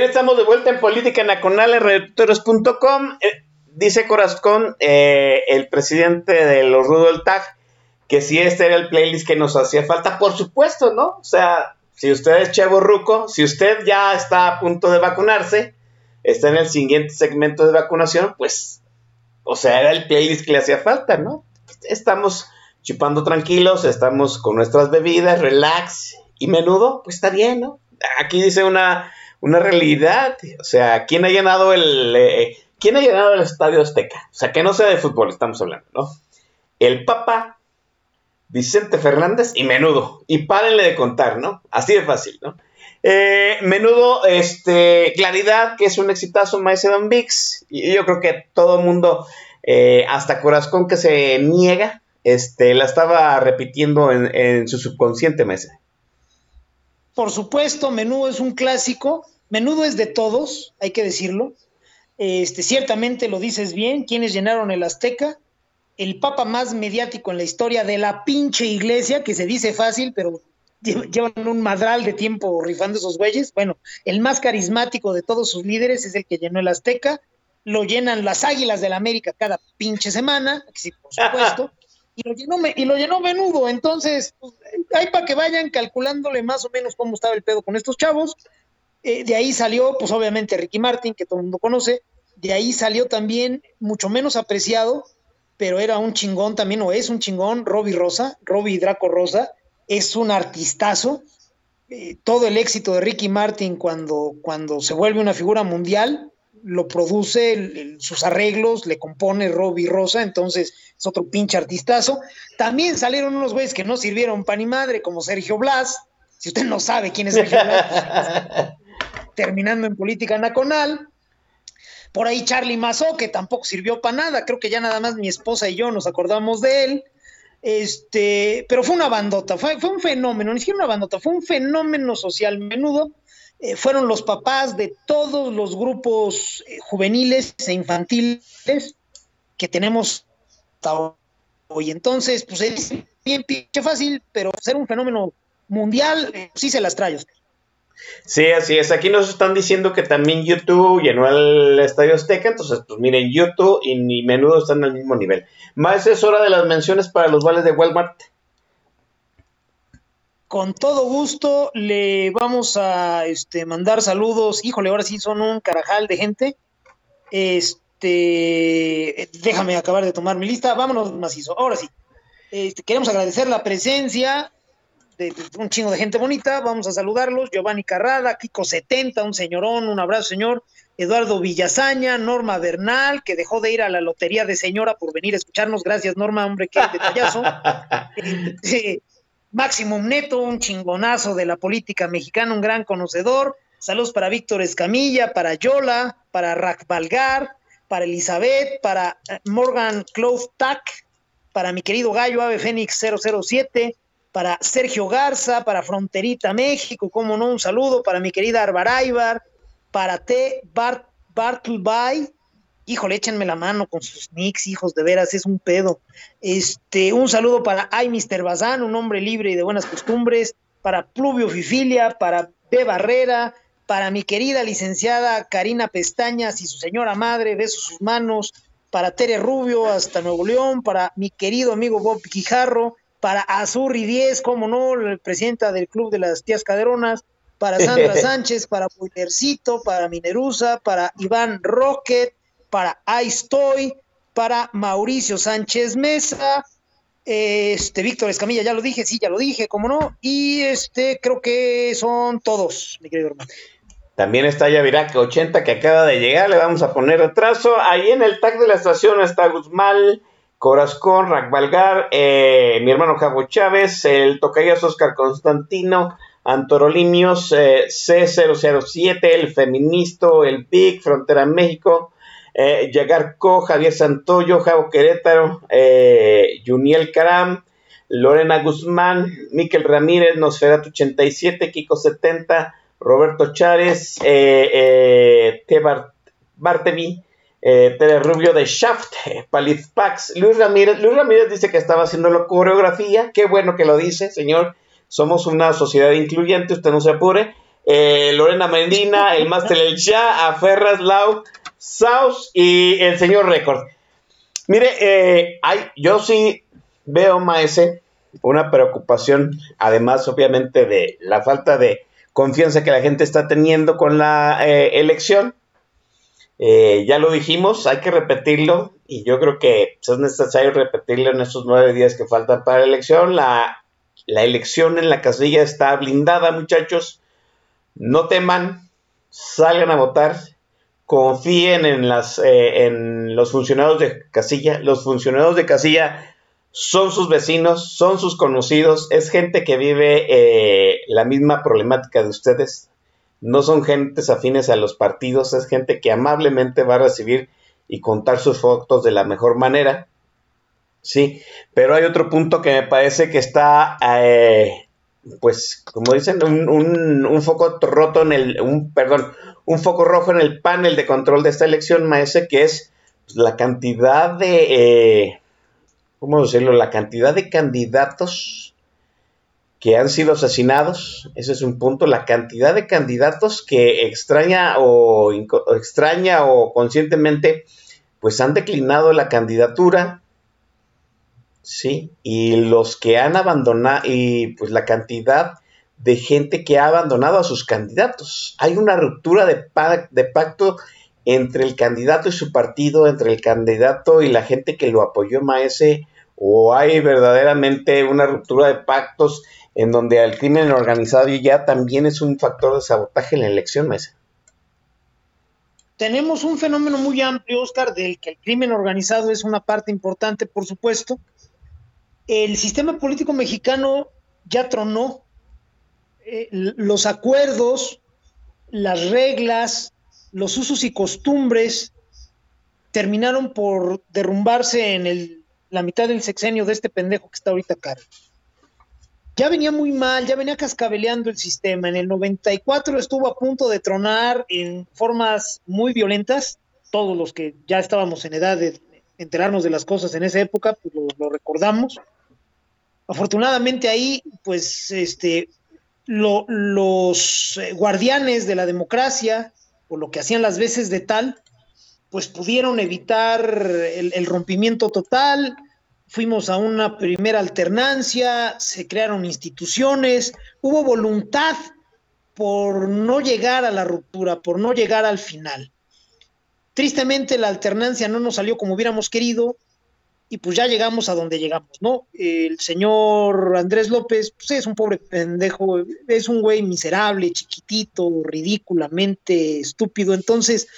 estamos de vuelta en Política Nacional en redactores.com. Eh, dice Corazón, eh, el presidente de los Rudo TAG, que si este era el playlist que nos hacía falta, por supuesto, ¿no? O sea, si usted es Chevo Ruco, si usted ya está a punto de vacunarse, está en el siguiente segmento de vacunación, pues, o sea, era el playlist que le hacía falta, ¿no? Estamos chupando tranquilos, estamos con nuestras bebidas, relax y menudo, pues está bien, ¿no? Aquí dice una, una realidad, o sea, ¿quién ha llenado el... eh, ¿Quién ha llenado el Estadio Azteca? O sea, que no sea de fútbol, estamos hablando, ¿no? El Papa, Vicente Fernández y Menudo. Y párenle de contar, ¿no? Así de fácil, ¿no? Eh, menudo, este, Claridad, que es un exitazo, Maese Don Vix. Y yo creo que todo el mundo, eh, hasta Corazón que se niega, este, la estaba repitiendo en, en su subconsciente, Maese. Por supuesto, Menudo es un clásico. Menudo es de todos, hay que decirlo. Este, ciertamente lo dices bien. ¿Quiénes llenaron el Azteca? El papa más mediático en la historia de la pinche iglesia, que se dice fácil, pero lle- llevan un madral de tiempo rifando esos güeyes. Bueno, el más carismático de todos sus líderes es el que llenó el Azteca. Lo llenan las águilas del América cada pinche semana, que sí, por supuesto. y lo llenó, y lo llenó menudo. Entonces, pues, hay para que vayan calculándole más o menos cómo estaba el pedo con estos chavos. Eh, de ahí salió, pues obviamente, Ricky Martin, que todo el mundo conoce. De ahí salió también, mucho menos apreciado, pero era un chingón también, o es un chingón, Robbie Rosa, Robbie Draco Rosa, es un artistazo. Eh, todo el éxito de Ricky Martin cuando, cuando se vuelve una figura mundial, lo produce, sus arreglos, le compone Robbie Rosa, entonces es otro pinche artistazo. También salieron unos güeyes que no sirvieron pan ni madre, como Sergio Blas. Si usted no sabe quién es Sergio Blas, terminando en política nacional. Por ahí Charlie Mazó, que tampoco sirvió para nada, creo que ya nada más mi esposa y yo nos acordamos de él. Este, pero fue una bandota, fue, un fenómeno, ni siquiera una bandota, fue un fenómeno social menudo. Eh, fueron los papás de todos los grupos eh, juveniles e infantiles que tenemos hasta hoy. Entonces, pues es bien pinche fácil, pero ser un fenómeno mundial, eh, sí se las trae. usted. Sí, así es. Aquí nos están diciendo que también YouTube llenó el Estadio Azteca. Entonces, pues miren, YouTube y ni menudo están al mismo nivel. Más es hora de las menciones para los vales de Walmart. Con todo gusto le vamos a este, mandar saludos. Híjole, ahora sí son un carajal de gente. Este, déjame acabar de tomar mi lista. Vámonos macizo. Ahora sí. Este, queremos agradecer la presencia de, de un chingo de gente bonita. Vamos a saludarlos. Giovanni Carrada, Kiko 70, un señorón, un abrazo, señor. Eduardo Villazaña, Norma Bernal, que dejó de ir a la lotería de señora por venir a escucharnos. Gracias, Norma, hombre, qué detallazo. Eh, Maximum Neto, un chingonazo de la política mexicana, un gran conocedor. Saludos para Víctor Escamilla, para Yola, para Rack Valgar, para Elizabeth, para eh, Morgan Clove Tac, para mi querido gallo Ave Fénix 007, para Sergio Garza, para Fronterita México, como no, un saludo para mi querida Arbaraibar, para T. Bart Bartleby, híjole, échenme la mano con sus nicks, hijos, de veras, es un pedo. Este, un saludo para Ay Mr. Bazán, un hombre libre y de buenas costumbres, para Pluvio Fifilia, para B. Barrera, para mi querida licenciada Karina Pestañas y su señora madre, besos sus manos, para Tere Rubio hasta Nuevo León, para mi querido amigo Bob Quijarro, para Azurri 10, como no, la presidenta del Club de las Tías Caderonas, para Sandra Sánchez, para Poilercito, para Minerusa, para Iván Rocket, para Aistoy, para Mauricio Sánchez Mesa, este Víctor Escamilla, ya lo dije, sí, ya lo dije, como no, y este creo que son todos, mi querido hermano. También está Yaviraca 80 que acaba de llegar, le vamos a poner retraso. Ahí en el tag de la estación está Guzmán, Corazcón, Rackvalgar, eh, mi hermano Javo Chávez, el tocayas Oscar Constantino, Antorolimios, eh, C007, el Feministo, el Big, Frontera México, eh, Co, Javier Santoyo, Javo Querétaro, eh, Juniel Caram, Lorena Guzmán, Miquel Ramírez, Nosferatu 87, Kiko 70, Roberto Chávez, eh, T. Bar- Bartevi, eh, Tere Rubio de Shaft, eh, Palith Pax, Luis Ramírez. Luis Ramírez dice que estaba haciendo la coreografía. Qué bueno que lo dice, señor. Somos una sociedad incluyente, usted no se apure. Eh, Lorena Medina, el Máster El Ya, Aferras Lau, Saus y el señor Record. Mire, eh, hay, yo sí veo, Maese, una preocupación, además, obviamente, de la falta de confianza que la gente está teniendo con la eh, elección. Eh, ya lo dijimos, hay que repetirlo y yo creo que pues, es necesario repetirlo en estos nueve días que faltan para la elección. La, elección en la casilla está blindada, muchachos. No teman, salgan a votar, confíen en, las, eh, en los funcionarios de casilla. Los funcionarios de casilla son sus vecinos, son sus conocidos, es gente que vive eh, la misma problemática de ustedes. No son gentes afines a los partidos, es gente que amablemente va a recibir y contar sus fotos de la mejor manera. Sí, pero hay otro punto que me parece que está, eh, pues, como dicen, un, foco roto en el, un, perdón, un foco rojo en el panel de control de esta elección, maese, que es la cantidad de, eh, ¿cómo decirlo? La cantidad de candidatos que han sido asesinados, ese es un punto, la cantidad de candidatos que extraña o, extraña o conscientemente pues han declinado la candidatura, sí, y los que han abandonado y pues la cantidad de gente que ha abandonado a sus candidatos. Hay una ruptura de, de pacto entre el candidato y su partido, entre el candidato y la gente que lo apoyó Maese, o hay verdaderamente una ruptura de pactos en donde el crimen organizado ya también es un factor de sabotaje en la elección, Maese. Tenemos un fenómeno muy amplio, Oscar, del que el crimen organizado es una parte importante, por supuesto. El sistema político mexicano ya tronó. Eh, los acuerdos, las reglas, los usos y costumbres terminaron por derrumbarse en el- la mitad del sexenio de este pendejo que está ahorita acá. Ya venía muy mal, ya venía cascabeleando el sistema. En el 94 estuvo a punto de tronar en formas muy violentas. Todos los que ya estábamos en edad de enterarnos de las cosas en esa época, pues lo, recordamos. Afortunadamente ahí, pues, este, lo- los eh, guardianes de la democracia, o lo que hacían las veces de tal, pues pudieron evitar el rompimiento total, fuimos a una primera alternancia, se crearon instituciones, hubo voluntad por no llegar a la ruptura, por no llegar al final. Tristemente la alternancia no nos salió como hubiéramos querido y pues ya llegamos a donde llegamos, ¿no? El señor Andrés López pues es un pobre pendejo, es un güey miserable, chiquitito, ridículamente estúpido, entonces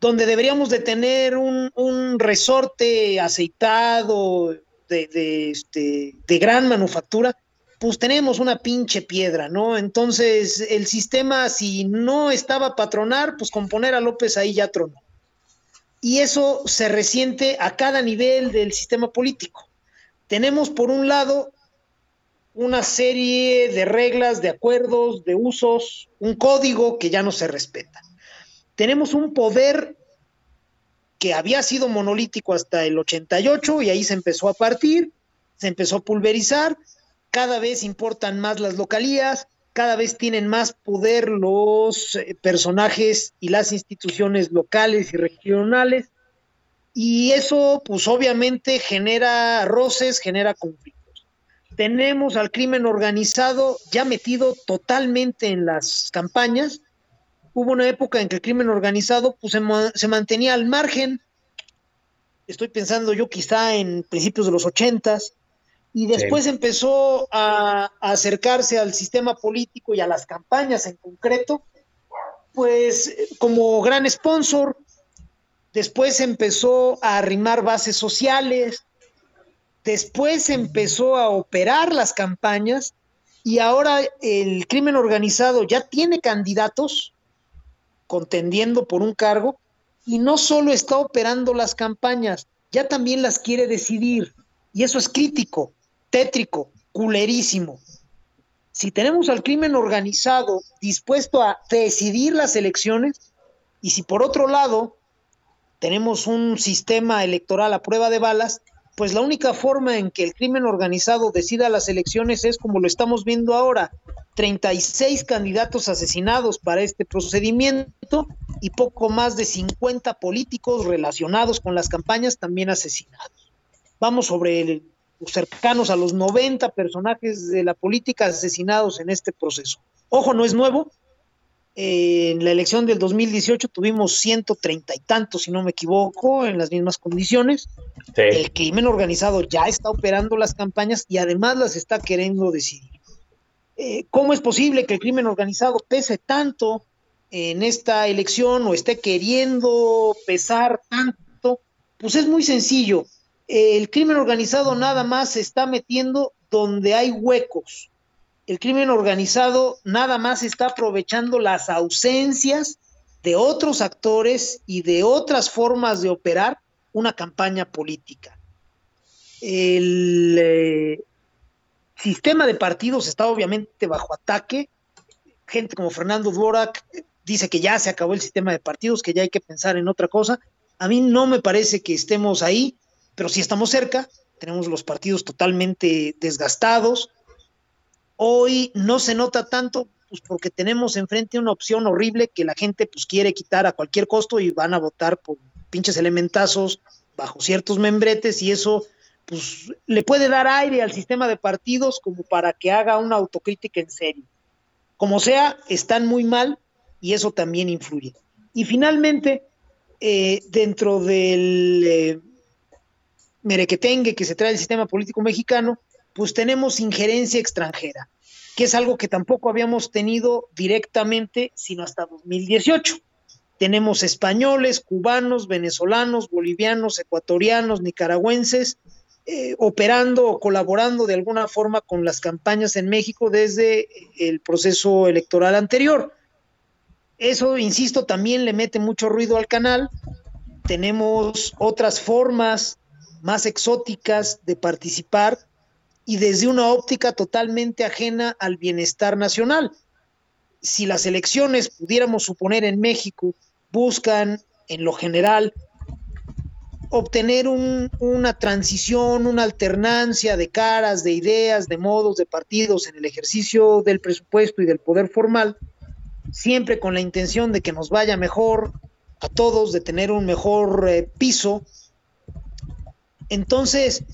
donde deberíamos de tener un, resorte aceitado este, de gran manufactura, pues tenemos una pinche piedra, ¿no? Entonces, el sistema, si no estaba patronar, pues con poner a López ahí ya tronó. Y eso se resiente a cada nivel del sistema político. Tenemos, por un lado, una serie de reglas, de acuerdos, de usos, un código que ya no se respeta tenemos un poder que había sido monolítico hasta el 88 y ahí se empezó a partir, se empezó a pulverizar, cada vez importan más las localías, cada vez tienen más poder los eh, personajes y las instituciones locales y regionales, Y eso, pues obviamente genera roces, genera conflictos. Tenemos al crimen organizado ya metido totalmente en las campañas. Hubo una época en que el crimen organizado pues, se, ma- se mantenía al margen. Estoy pensando yo quizá en principios de los ochentas. Y después empezó a, a acercarse al sistema político y a las campañas en concreto, pues como gran sponsor, después empezó a arrimar bases sociales, después empezó a operar las campañas y ahora el crimen organizado ya tiene candidatos contendiendo por un cargo y no solo está operando las campañas, ya también las quiere decidir. Y eso es crítico, tétrico, culerísimo. Si tenemos al crimen organizado dispuesto a decidir las elecciones, y si por otro lado tenemos un sistema electoral a prueba de balas, pues la única forma en que el crimen organizado decida las elecciones es como lo estamos viendo ahora, 36 candidatos asesinados para este procedimiento y poco más de 50 políticos relacionados con las campañas también asesinados. Vamos sobre el, cercanos a los 90 personajes de la política asesinados en este proceso. Ojo, no es nuevo, eh, en la elección del 2018 tuvimos 130 y tantos, si no me equivoco, en las mismas condiciones. Sí. El crimen organizado ya está operando las campañas y además las está queriendo decidir. Eh, ¿Cómo es posible que el crimen organizado pese tanto en esta elección o esté queriendo pesar tanto? Pues es muy sencillo. El crimen organizado nada más se está metiendo donde hay huecos, el crimen organizado nada más está aprovechando las ausencias de otros actores y de otras formas de operar una campaña política. El eh, sistema de partidos está obviamente bajo ataque. Gente como Fernando Dvorak dice que ya se acabó el sistema de partidos, que ya hay que pensar en otra cosa. A mí no me parece que estemos ahí, pero sí estamos cerca. Tenemos los partidos totalmente desgastados, Hoy no se nota tanto pues porque tenemos enfrente una opción horrible que la gente pues quiere quitar a cualquier costo y van a votar por pinches elementazos bajo ciertos membretes y eso pues le puede dar aire al sistema de partidos como para que haga una autocrítica en serio. Como sea, están muy mal y eso también influye. Y finalmente, eh, dentro del eh, merequetengue que se trae el sistema político mexicano, pues tenemos injerencia extranjera, que es algo que tampoco habíamos tenido directamente sino hasta 2018. Tenemos españoles, cubanos, venezolanos, bolivianos, ecuatorianos, nicaragüenses, eh, operando o colaborando de alguna forma con las campañas en México desde el proceso electoral anterior. Eso, insisto, también le mete mucho ruido al canal. Tenemos otras formas más exóticas de participar y desde una óptica totalmente ajena al bienestar nacional. Si las elecciones, pudiéramos suponer en México, buscan en lo general obtener un, una transición, una alternancia de caras, de ideas, de modos, de partidos en el ejercicio del presupuesto y del poder formal, siempre con la intención de que nos vaya mejor a todos, de tener un mejor eh, piso. Entonces,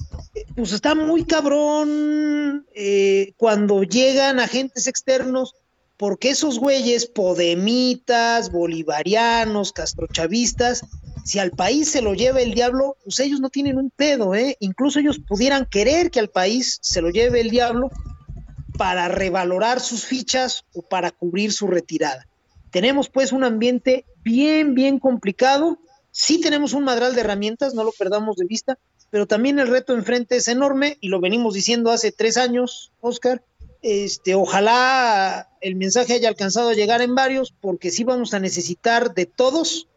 pues está muy cabrón eh, cuando llegan agentes externos, porque esos güeyes podemitas, bolivarianos, castrochavistas, si al país se lo lleva el diablo, pues ellos no tienen un pedo, ¿eh? Incluso ellos pudieran querer que al país se lo lleve el diablo para revalorar sus fichas o para cubrir su retirada. Tenemos pues un ambiente bien, bien complicado. Sí tenemos un madral de herramientas, no lo perdamos de vista, pero también el reto enfrente es enorme y lo venimos diciendo hace tres años, Oscar. Este, ojalá el mensaje haya alcanzado a llegar en varios, porque sí vamos a necesitar de todos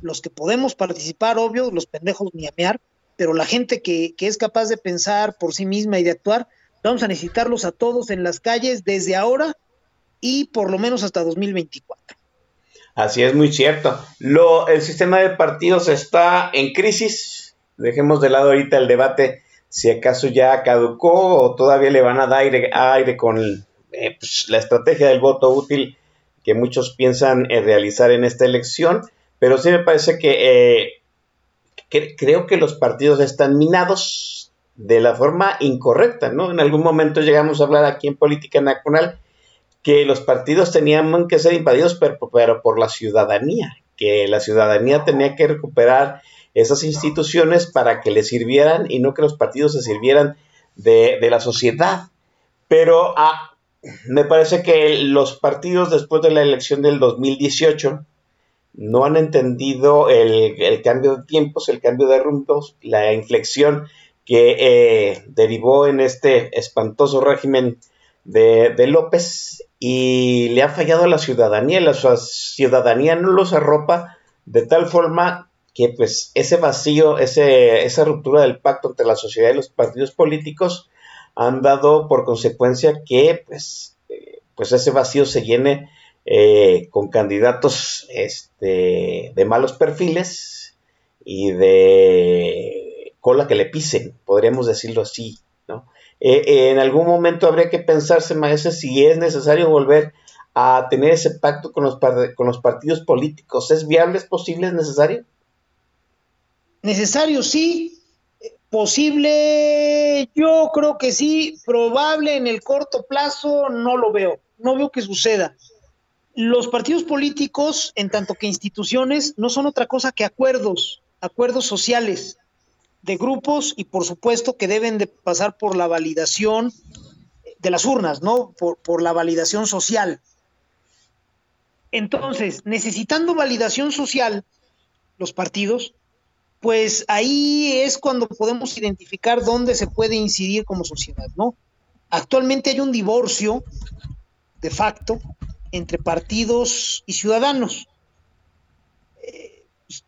los que podemos participar, obvio, los pendejos ni amear, pero la gente que, que es capaz de pensar por sí misma y de actuar, vamos a necesitarlos a todos en las calles desde ahora y por lo menos hasta 2024. Así es, muy cierto. Lo, el sistema de partidos está en crisis. Dejemos de lado ahorita el debate si acaso ya caducó o todavía le van a dar aire, aire con eh, pues, la estrategia del voto útil que muchos piensan eh, realizar en esta elección. Pero sí me parece que, eh, cre- creo que los partidos están minados de la forma incorrecta, ¿no? En algún momento llegamos a hablar aquí en Política Nacional que los partidos tenían que ser invadidos, pero por la ciudadanía, que la ciudadanía tenía que recuperar esas instituciones para que le sirvieran y no que los partidos se sirvieran de, de la sociedad. Pero ah, me parece que los partidos después de la elección del 2018 no han entendido el, el cambio de tiempos, el cambio de rumbos, la inflexión que eh, derivó en este espantoso régimen de, de López y le ha fallado a la ciudadanía. La ciudadanía no los arropa de tal forma que pues ese vacío, ese, esa ruptura del pacto entre la sociedad y los partidos políticos han dado por consecuencia que pues, eh, pues ese vacío se llene eh, con candidatos este, de malos perfiles y de cola que le pisen, podríamos decirlo así, ¿no? Eh, en algún momento habría que pensarse, maestro, si es necesario volver a tener ese pacto con los, con los partidos políticos. ¿Es viable, es posible, es necesario? Necesario, sí. Posible, yo creo que sí. Probable en el corto plazo, no lo veo. No veo que suceda. Los partidos políticos, en tanto que instituciones, no son otra cosa que acuerdos, acuerdos sociales de grupos y por supuesto que deben de pasar por la validación de las urnas, ¿no? Por, por la validación social. Entonces, necesitando validación social, los partidos, pues ahí es cuando podemos identificar dónde se puede incidir como sociedad, ¿no? Actualmente hay un divorcio de facto entre partidos y ciudadanos. Eh,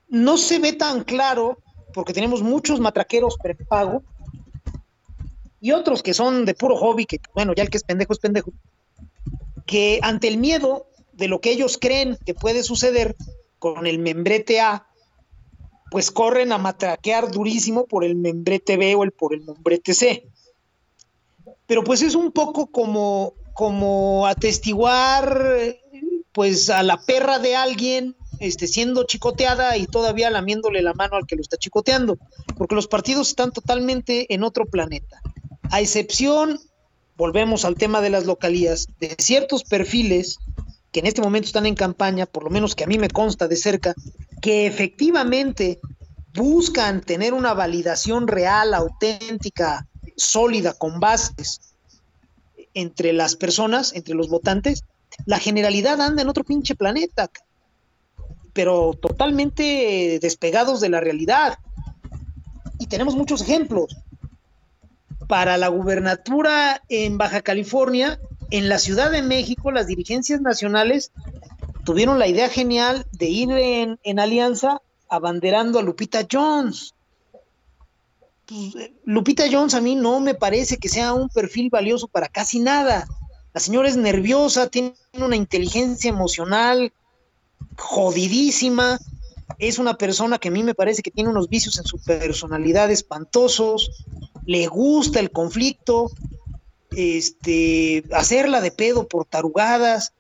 no se ve tan claro porque tenemos muchos matraqueros prepago y otros que son de puro hobby, que bueno, ya el que es pendejo es pendejo, que ante el miedo de lo que ellos creen que puede suceder con el membrete A, pues corren a matraquear durísimo por el membrete B o el por el membrete C. Pero pues es un poco como, como atestiguar pues a la perra de alguien este, siendo chicoteada y todavía lamiéndole la mano al que lo está chicoteando, porque los partidos están totalmente en otro planeta. A excepción, volvemos al tema de las localías, de ciertos perfiles que en este momento están en campaña, por lo menos que a mí me consta de cerca, que efectivamente buscan tener una validación real, auténtica, sólida, con bases entre las personas, entre los votantes, la generalidad anda en otro pinche planeta, pero totalmente despegados de la realidad. Y tenemos muchos ejemplos. Para la gubernatura en Baja California, en la Ciudad de México, las dirigencias nacionales tuvieron la idea genial de ir en, alianza abanderando a Lupita Jones. Pues, Lupita Jones a mí no me parece que sea un perfil valioso para casi nada. La señora es nerviosa, tiene una inteligencia emocional jodidísima, es una persona que a mí me parece que tiene unos vicios en su personalidad espantosos, le gusta el conflicto, este, hacerla de pedo por tarugadas,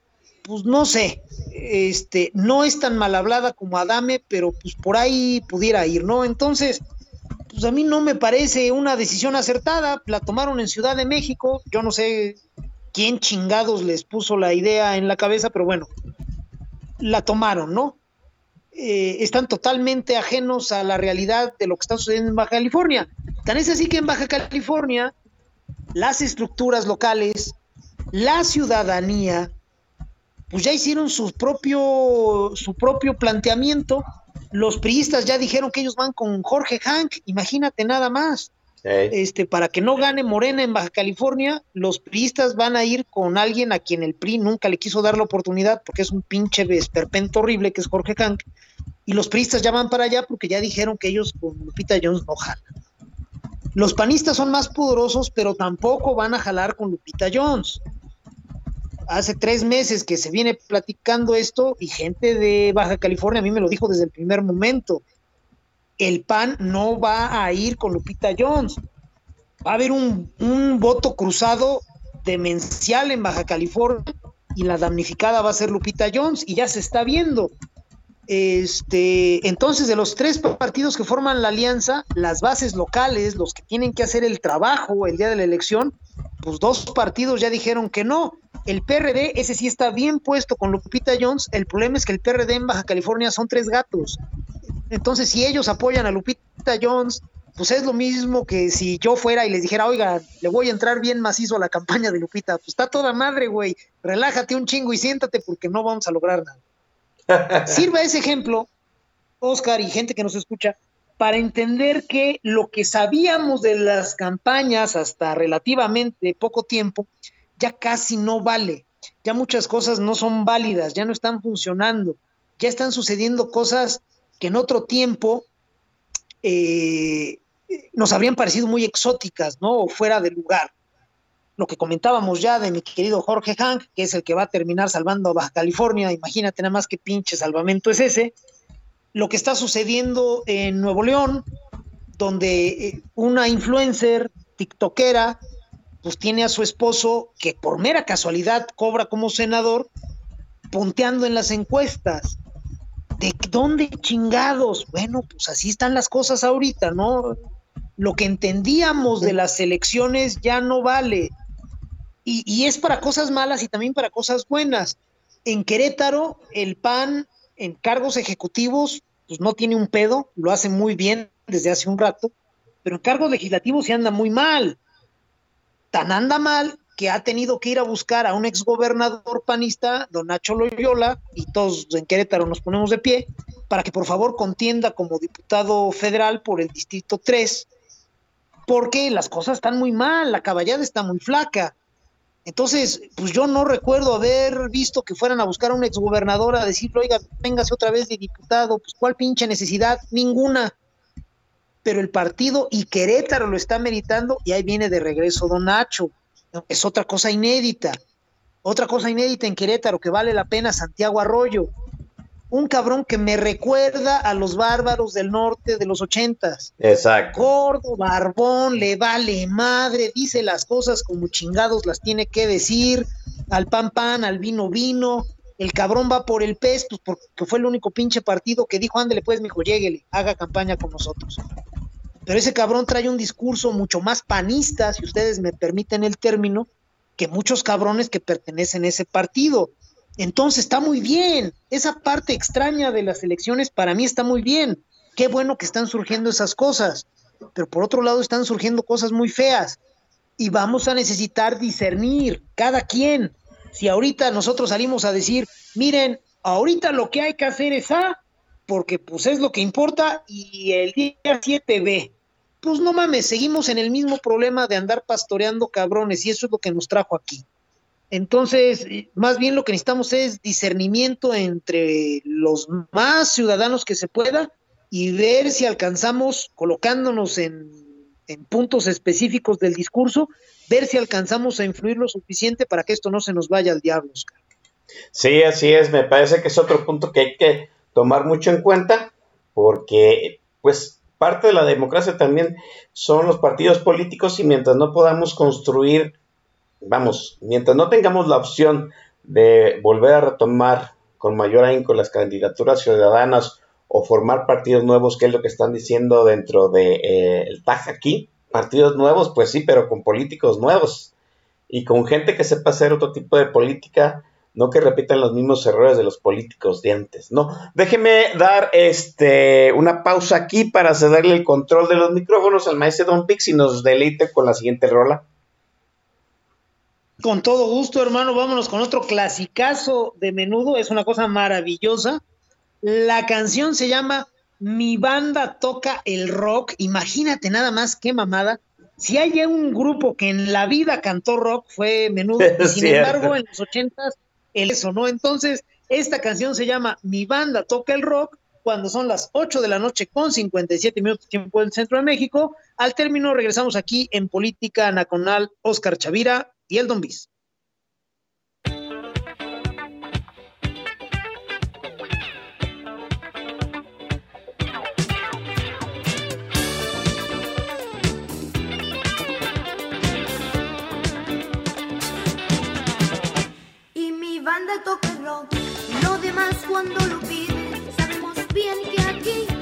pues no sé, este, no es tan mal hablada como Adame, pero pues por ahí pudiera ir, ¿no? Entonces, pues a mí no me parece una decisión acertada, la tomaron en Ciudad de México, yo no sé quién chingados les puso la idea en la cabeza, pero bueno, la tomaron, ¿no? Eh, están totalmente ajenos a la realidad de lo que está sucediendo en Baja California. Tan es así que en Baja California, las estructuras locales, la ciudadanía, pues ya hicieron su propio, su propio planteamiento. Los priistas ya dijeron que ellos van con Jorge Hank, imagínate nada más. Sí. Este, para que no gane Morena en Baja California, los priistas van a ir con alguien a quien el PRI nunca le quiso dar la oportunidad porque es un pinche vesperpento horrible que es Jorge Hank. Y los priistas ya van para allá porque ya dijeron que ellos con Lupita Jones no jalan. Los panistas son más poderosos, pero tampoco van a jalar con Lupita Jones. Hace tres meses que se viene platicando esto y gente de Baja California a mí me lo dijo desde el primer momento. El PAN no va a ir con Lupita Jones. Va a haber un, un voto cruzado demencial en Baja California y la damnificada va a ser Lupita Jones y ya se está viendo. Este, entonces, de los tres partidos que forman la alianza, las bases locales, los que tienen que hacer el trabajo el día de la elección, pues dos partidos ya dijeron que no. El PRD, ese sí está bien puesto con Lupita Jones. El problema es que el PRD en Baja California son tres gatos. Entonces, si ellos apoyan a Lupita Jones, pues es lo mismo que si yo fuera y les dijera, oiga, le voy a entrar bien macizo a la campaña de Lupita. Pues está toda madre, güey. Relájate un chingo y siéntate porque no vamos a lograr nada. Sirva ese ejemplo, Oscar y gente que nos escucha, para entender que lo que sabíamos de las campañas hasta relativamente poco tiempo ya casi no vale. Ya muchas cosas no son válidas, ya no están funcionando, ya están sucediendo cosas que en otro tiempo eh, nos habrían parecido muy exóticas, ¿no? O fuera de lugar. Lo que comentábamos ya de mi querido Jorge Hank, que es el que va a terminar salvando a Baja California, imagínate nada más qué pinche salvamento es ese. Lo que está sucediendo en Nuevo León, donde eh, una influencer, tiktokera, pues tiene a su esposo que por mera casualidad cobra como senador, punteando en las encuestas. ¿De dónde chingados? Bueno, pues así están las cosas ahorita, ¿no? Lo que entendíamos de las elecciones ya no vale. Y, y es para cosas malas y también para cosas buenas. En Querétaro, el PAN en cargos ejecutivos, pues no tiene un pedo, lo hace muy bien desde hace un rato, pero en cargos legislativos se anda muy mal. Tan anda mal que ha tenido que ir a buscar a un exgobernador panista, don Nacho Loyola, y todos en Querétaro nos ponemos de pie, para que por favor contienda como diputado federal por el Distrito 3, porque las cosas están muy mal, la caballada está muy flaca. Entonces, pues yo no recuerdo haber visto que fueran a buscar a un exgobernador a decirle, oiga, véngase otra vez de diputado, pues cuál pinche necesidad, ninguna. Pero el partido y Querétaro lo está meritando y ahí viene de regreso Don Nacho. Es otra cosa inédita. Otra cosa inédita en Querétaro que vale la pena Santiago Arroyo. Un cabrón que me recuerda a los bárbaros del norte de los ochentas. Exacto. Gordo, barbón, le vale madre, dice las cosas como chingados las tiene que decir, al pan pan, al vino vino. El cabrón va por el pez, pues porque fue el único pinche partido que dijo, ándele pues, mijo, lléguele, haga campaña con nosotros. Pero ese cabrón trae un discurso mucho más panista, si ustedes me permiten el término, que muchos cabrones que pertenecen a ese partido. Entonces está muy bien. Esa parte extraña de las elecciones para mí está muy bien. Qué bueno que están surgiendo esas cosas. Pero por otro lado están surgiendo cosas muy feas. Y vamos a necesitar discernir cada quien. Si ahorita nosotros salimos a decir, miren, ahorita lo que hay que hacer es A, porque pues es lo que importa, y el día 7 B. Pues no mames, seguimos en el mismo problema de andar pastoreando cabrones, y eso es lo que nos trajo aquí. Entonces, más bien lo que necesitamos es discernimiento entre los más ciudadanos que se pueda y ver si alcanzamos, colocándonos en, puntos específicos del discurso, ver si alcanzamos a influir lo suficiente para que esto no se nos vaya al diablo. Oscar. Sí, así es, me parece que es otro punto que hay que tomar mucho en cuenta, porque pues parte de la democracia también son los partidos políticos y mientras no podamos construir vamos, mientras no tengamos la opción de volver a retomar con mayor ahínco las candidaturas ciudadanas o formar partidos nuevos, que es lo que están diciendo dentro del de, eh, aquí, partidos nuevos, pues sí, pero con políticos nuevos y con gente que sepa hacer otro tipo de política, no que repitan los mismos errores de los políticos de antes. No, déjeme dar este una pausa aquí para cederle el control de los micrófonos al maestro Don Pix y nos deleite con la siguiente rola. Con todo gusto, hermano, vámonos con otro clasicazo de menudo, es una cosa maravillosa. La canción se llama Mi banda toca el rock. Imagínate nada más qué mamada. Si hay un grupo que en la vida cantó rock fue menudo, y sin cierto. embargo en los ochentas el eso, ¿no? Entonces, esta canción se llama Mi banda toca el rock cuando son las 8 de la noche con 57 minutos tiempo del centro de México. Al término regresamos aquí en Política Nacional Oscar Chavira y el Don Bis. Y mi banda toca rock, lo demás cuando lo pide, saben de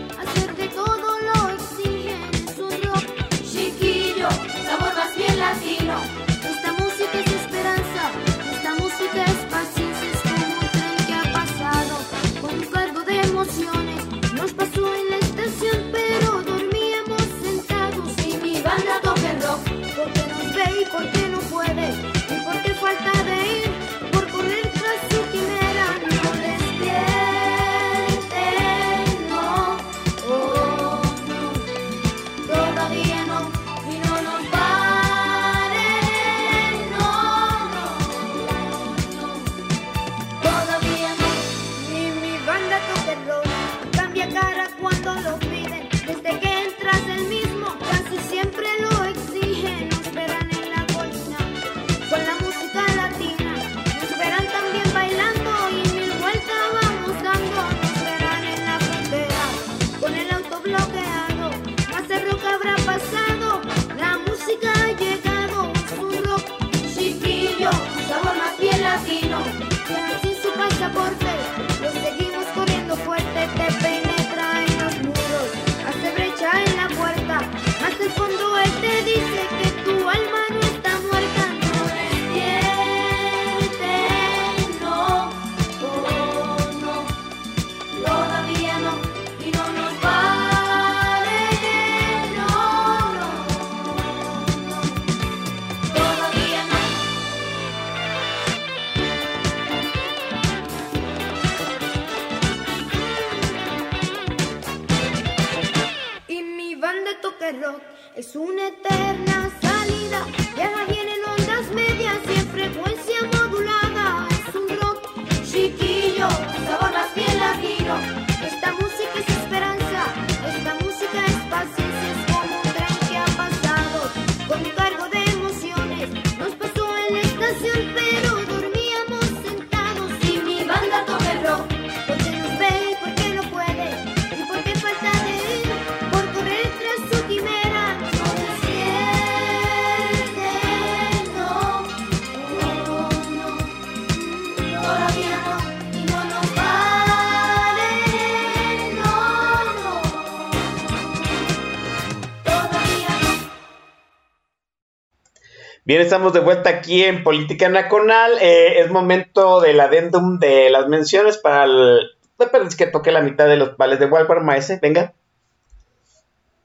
Bien, estamos de vuelta aquí en Política Nacional. Eh, es momento del adendum de las menciones para el. Parece que toque la mitad de los vales de Walmart, Maese. Venga.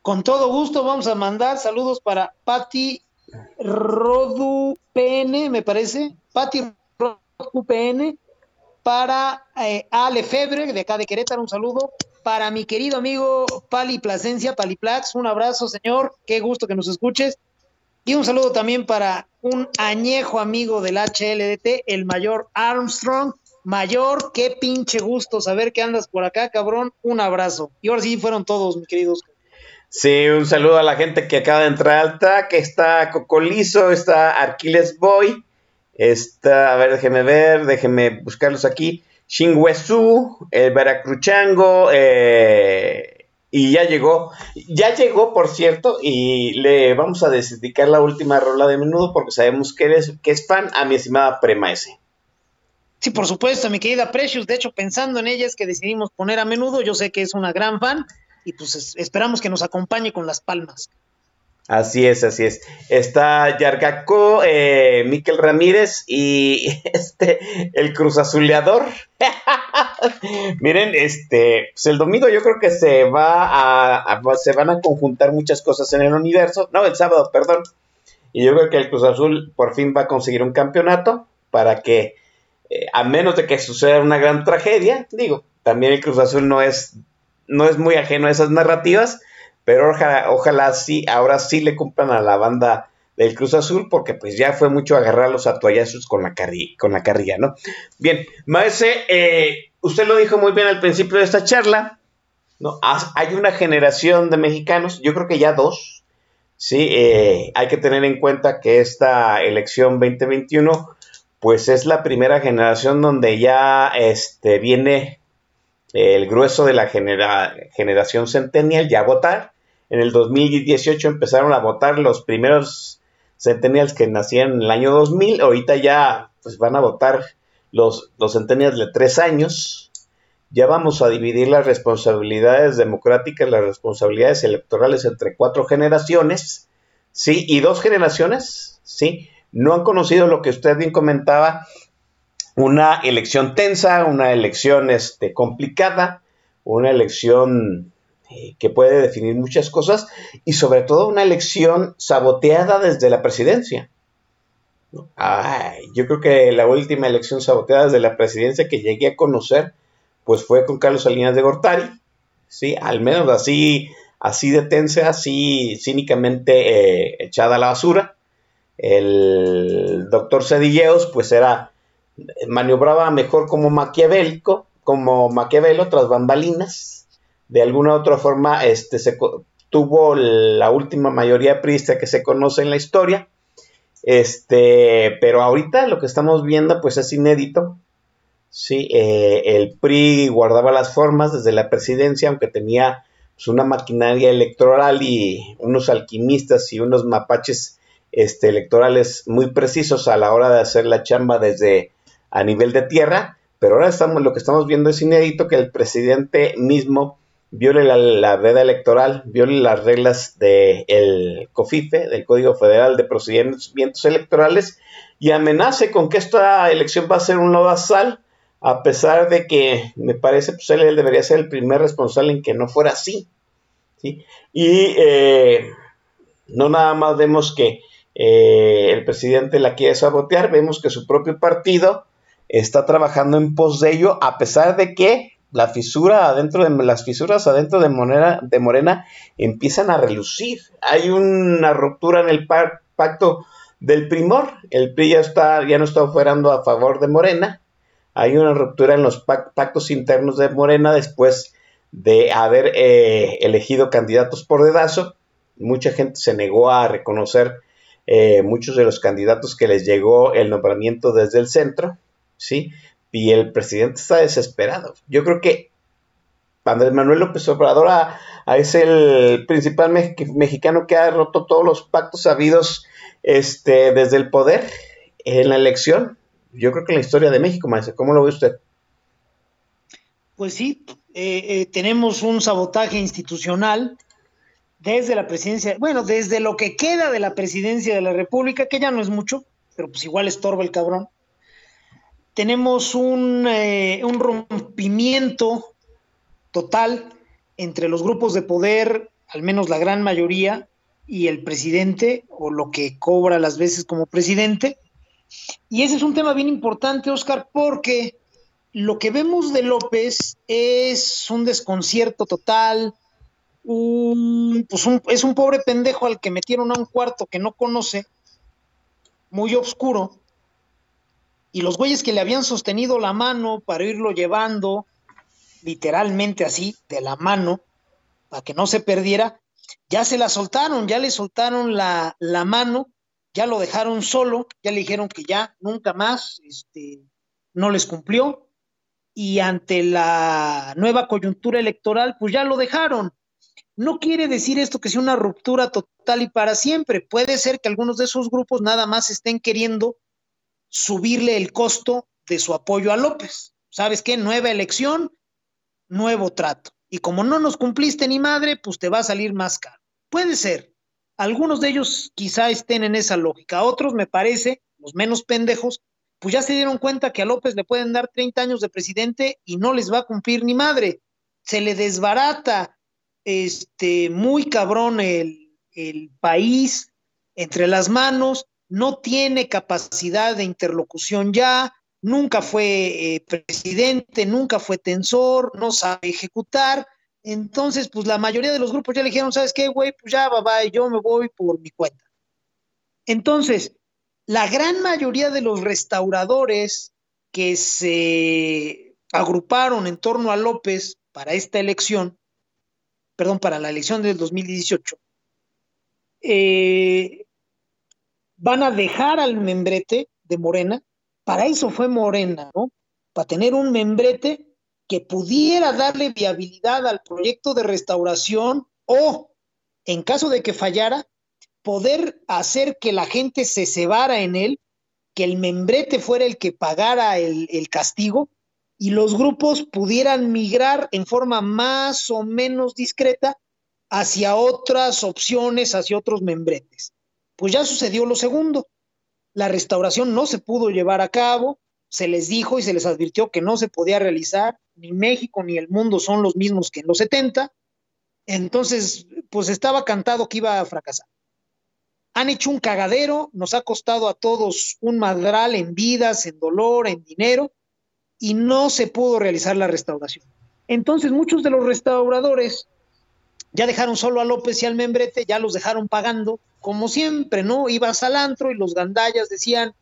Con todo gusto vamos a mandar saludos para Patti Rodu PN, me parece. Patti Rodu PN. Para eh, Ale Febre, de acá de Querétaro, un saludo. Para mi querido amigo Pali Plasencia, Pali Plax, un abrazo, señor. Qué gusto que nos escuches. Y un saludo también para un añejo amigo del HLDT, el mayor Armstrong. Mayor, qué pinche gusto saber que andas por acá, cabrón. Un abrazo. Y ahora sí fueron todos, mis queridos. Sí, un saludo a la gente que acaba de entrar al TAC. Está Cocolizo, está Arquiles Boy. Está, a ver, déjeme ver, déjeme buscarlos aquí. Shinguesu, el Veracruchango, eh, y ya llegó, ya llegó, por cierto, y le vamos a dedicar la última rola de menudo porque sabemos que, eres, que es fan a mi estimada Prema S. Sí, por supuesto, mi querida Precious. De hecho, pensando en ella es que decidimos poner a menudo. Yo sé que es una gran fan y pues es- esperamos que nos acompañe con las palmas. Así es, así es. Está Yargaco, eh, Miquel Ramírez y este, el Cruz Azuleador. Miren, este, pues el domingo yo creo que se va a, se van a conjuntar muchas cosas en el universo. No, el sábado, perdón. Y yo creo que el Cruz Azul por fin va a conseguir un campeonato para que, eh, a menos de que suceda una gran tragedia, digo, también el Cruz Azul no es, no es muy ajeno a esas narrativas, pero ojalá, sí, ahora sí le cumplan a la banda del Cruz Azul, porque pues ya fue mucho agarrar los atuallazos con la, carri con la carrilla, ¿no? Bien, Maese, eh, usted lo dijo muy bien al principio de esta charla, ¿no? Hay una generación de mexicanos, yo creo que ya dos, sí, eh, hay que tener en cuenta que esta elección 2021, pues es la primera generación donde ya este, viene el grueso de la genera- generación centennial ya a votar. En el 2018 empezaron a votar los primeros centennials que nacían en el año 2000. Ahorita ya pues, van a votar los, los centennials de tres años. Ya vamos a dividir las responsabilidades democráticas, las responsabilidades electorales entre cuatro generaciones. Sí, y dos generaciones, sí, no han conocido lo que usted bien comentaba, una elección tensa, una elección este, complicada, una elección eh, que puede definir muchas cosas y sobre todo una elección saboteada desde la presidencia. Ay, yo creo que la última elección saboteada desde la presidencia que llegué a conocer, pues fue con Carlos Salinas de Gortari, sí, al menos así, así de tensa, así cínicamente eh, echada a la basura. El doctor Cedilleos, pues era maniobraba mejor como maquiavélico, como Maquiavelo tras bambalinas. De alguna u otra forma, este se tuvo la última mayoría priista que se conoce en la historia. Este, pero ahorita lo que estamos viendo, pues es inédito. Sí, eh, el PRI guardaba las formas desde la presidencia, aunque tenía pues, una maquinaria electoral y unos alquimistas y unos mapaches este, electorales muy precisos a la hora de hacer la chamba desde a nivel de tierra, pero ahora estamos, lo que estamos viendo es inédito que el presidente mismo viole la, la electoral, viole las reglas del COFIFE, del Código Federal de Procedimientos Electorales, y amenace con que esta elección va a ser un lodazal, a pesar de que me parece pues él, él debería ser el primer responsable en que no fuera así. ¿sí? Y eh, no nada más vemos que eh, el presidente la quiere sabotear, vemos que su propio partido está trabajando en pos de ello, a pesar de que adentro de las fisuras adentro de Morena, de Morena empiezan a relucir. Hay una ruptura en el pacto del primor. El PRI ya está, ya no está operando a favor de Morena. Hay una ruptura en los pactos internos de Morena después de haber eh, elegido candidatos por dedazo. Mucha gente se negó a reconocer eh, muchos de los candidatos que les llegó el nombramiento desde el centro, ¿sí? Y el presidente está desesperado. Yo creo que Andrés Manuel López Obrador es el principal mexicano que ha roto todos los pactos habidos este, desde el poder en la elección. Yo creo que en la historia de México, maestro, ¿cómo lo ve usted? Pues sí, eh, eh, tenemos un sabotaje institucional desde la presidencia, bueno, desde lo que queda de la presidencia de la República, que ya no es mucho, pero pues igual estorba el cabrón. Tenemos un, eh, un rompimiento total entre los grupos de poder, al menos la gran mayoría, y el presidente, o lo que cobra las veces como presidente. Y ese es un tema bien importante, Oscar, porque lo que vemos de López es un desconcierto total, pues es un pobre pendejo al que metieron a un cuarto que no conoce, muy oscuro, y los güeyes que le habían sostenido la mano para irlo llevando, literalmente así, de la mano, para que no se perdiera, ya se la soltaron, ya le soltaron la, la mano, ya lo dejaron solo, ya le dijeron que ya nunca más este, no les cumplió, y ante la nueva coyuntura electoral, pues ya lo dejaron. No quiere decir esto que sea una ruptura total y para siempre. Puede ser que algunos de esos grupos nada más estén queriendo subirle el costo de su apoyo a López. ¿Sabes qué? Nueva elección, nuevo trato. Y como no nos cumpliste ni madre, pues te va a salir más caro. Puede ser. Algunos de ellos quizá estén en esa lógica. Otros, me parece, los menos pendejos, pues ya se dieron cuenta que a López le pueden dar 30 años de presidente y no les va a cumplir ni madre. Se le desbarata este, muy cabrón el, el país entre las manos, no tiene capacidad de interlocución ya, nunca fue eh, presidente, nunca fue tensor, no sabe ejecutar. Entonces, pues la mayoría de los grupos ya le dijeron, ¿sabes qué, güey? Pues ya, va, va, yo me voy por mi cuenta. Entonces, la gran mayoría de los restauradores que se agruparon en torno a López para esta elección, perdón, para la elección del 2018, eh, van a dejar al membrete de Morena. Para eso fue Morena, ¿no? Para tener un membrete que pudiera darle viabilidad al proyecto de restauración o, en caso de que fallara, poder hacer que la gente se cebara en él, que el membrete fuera el que pagara el, el castigo y los grupos pudieran migrar en forma más o menos discreta hacia otras opciones, hacia otros membretes. Pues ya sucedió lo segundo. La restauración no se pudo llevar a cabo, se les dijo y se les advirtió que no se podía realizar, ni México ni el mundo son los mismos que en los 70, entonces pues estaba cantado que iba a fracasar han hecho un cagadero, nos ha costado a todos un madral en vidas, en dolor, en dinero, y no se pudo realizar la restauración. Entonces muchos de los restauradores ya dejaron solo a López y al membrete, ya los dejaron pagando, como siempre, ¿no? Ibas al antro y los gandallas decían,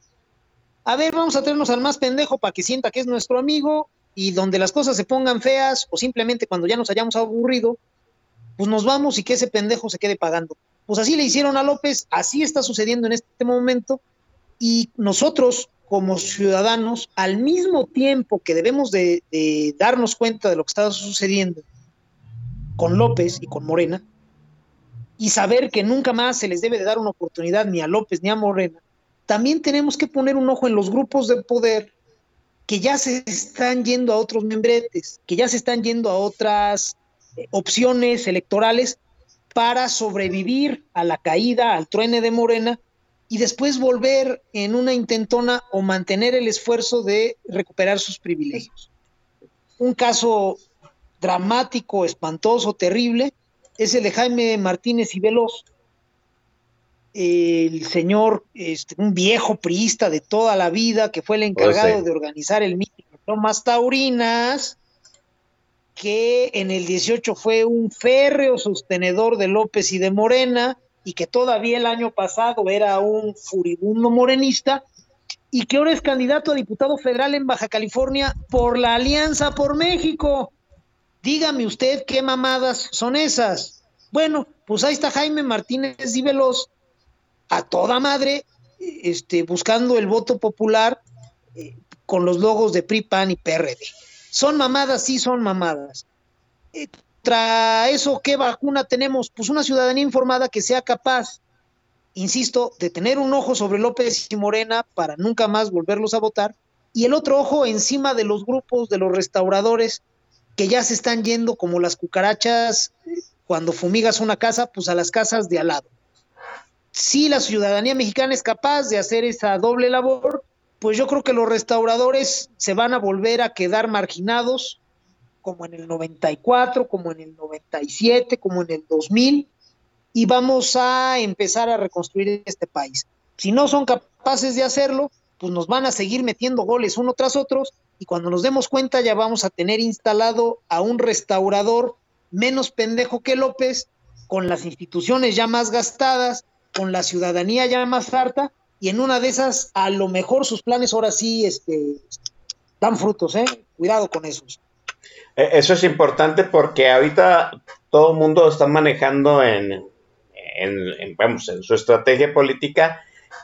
a ver, vamos a traernos al más pendejo para que sienta que es nuestro amigo y donde las cosas se pongan feas o simplemente cuando ya nos hayamos aburrido, pues nos vamos y que ese pendejo se quede pagando. Pues así le hicieron a López, así está sucediendo en este momento y nosotros como ciudadanos, al mismo tiempo que debemos de, darnos cuenta de lo que está sucediendo con López y con Morena, y saber que nunca más se les debe de dar una oportunidad ni a López ni a Morena, también tenemos que poner un ojo en los grupos de poder que ya se están yendo a otros membretes, que ya se están yendo a otras eh, opciones electorales para sobrevivir a la caída, al truene de Morena y después volver en una intentona o mantener el esfuerzo de recuperar sus privilegios. Un caso dramático, espantoso, terrible, es el de Jaime Martínez y Veloz, el señor, este, un viejo priista de toda la vida, que fue el encargado de organizar el mítico Tomas Taurinas, que en el 18 fue un férreo sostenedor de López y de Morena, y que todavía el año pasado era un furibundo morenista, y que ahora es candidato a diputado federal en Baja California por la Alianza por México. Dígame usted qué mamadas son esas. Bueno, pues ahí está Jaime Martínez Dívelos a toda madre, este, buscando el voto popular eh, con los logos de PRI, PAN y PRD. Son mamadas, sí son mamadas. Eh, tras eso, ¿qué vacuna tenemos? Pues una ciudadanía informada que sea capaz, insisto, de tener un ojo sobre López y Morena para nunca más volverlos a votar, y el otro ojo encima de los grupos de los restauradores que ya se están yendo como las cucarachas cuando fumigas una casa, pues a las casas de al lado. Si la ciudadanía mexicana es capaz de hacer esa doble labor, pues yo creo que los restauradores se van a volver a quedar marginados, como en el 94, como en el 97, como en el 2000, y vamos a empezar a reconstruir este país. Si no son capaces de hacerlo, pues nos van a seguir metiendo goles uno tras otros y cuando nos demos cuenta ya vamos a tener instalado a un restaurador menos pendejo que López, con las instituciones ya más gastadas, con la ciudadanía ya más harta, y en una de esas, a lo mejor sus planes ahora sí este, dan frutos, ¿eh? Cuidado con esos. E, eso es importante porque ahorita todo el mundo está manejando en, en, vamos, en su estrategia política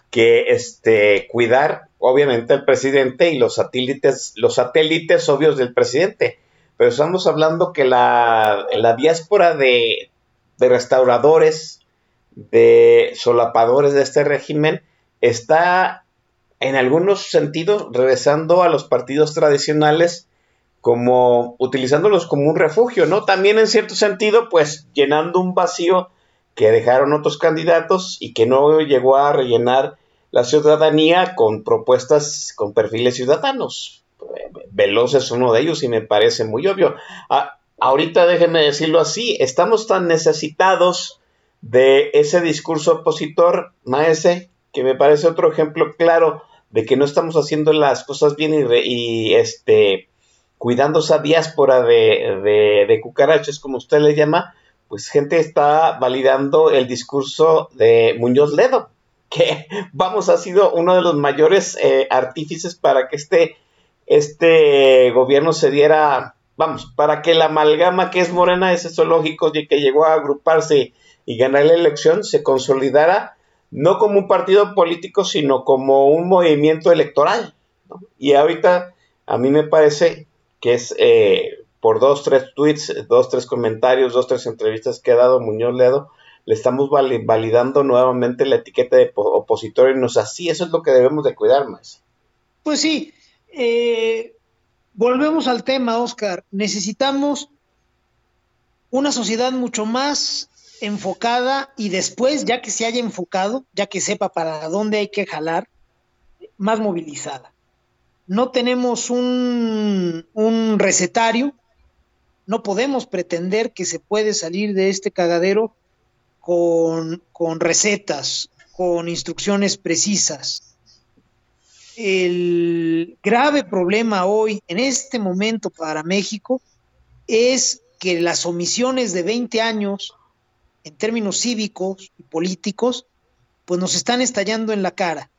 que este, cuidar obviamente al presidente y los satélites, los satélites obvios del presidente. Pero estamos hablando que la, la diáspora de, de restauradores, de solapadores de este régimen, está en algunos sentidos regresando a los partidos tradicionales como utilizándolos como un refugio, ¿no? También en cierto sentido, pues llenando un vacío que dejaron otros candidatos y que no llegó a rellenar la ciudadanía con propuestas con perfiles ciudadanos. Veloz es uno de ellos y me parece muy obvio. Ah, ahorita déjenme decirlo así, estamos tan necesitados de ese discurso opositor, Maese, que me parece otro ejemplo claro de que no estamos haciendo las cosas bien y, este cuidando esa diáspora de, de, de cucarachas, como usted le llama, pues gente está validando el discurso de Muñoz Ledo, que vamos, ha sido uno de los mayores eh, artífices para que este, este gobierno se diera, vamos, para que la amalgama que es Morena, ese zoológico que llegó a agruparse y ganar la elección, se consolidara no como un partido político, sino como un movimiento electoral. Y ahorita a mí me parece que es eh, por dos, tres tweets, dos, tres comentarios, dos, tres entrevistas que ha dado Muñoz Ledo, le estamos validando nuevamente la etiqueta de opositor y nos así, eso es lo que debemos de cuidar más. Pues sí, eh, volvemos al tema, Oscar. Necesitamos una sociedad mucho más enfocada y después, ya que se haya enfocado, ya que sepa para dónde hay que jalar, más movilizada. No tenemos un, un recetario, no podemos pretender que se puede salir de este cagadero con, con recetas, con instrucciones precisas. El grave problema hoy, en este momento para México, es que las omisiones de 20 años en términos cívicos y políticos, pues nos están estallando en la cara.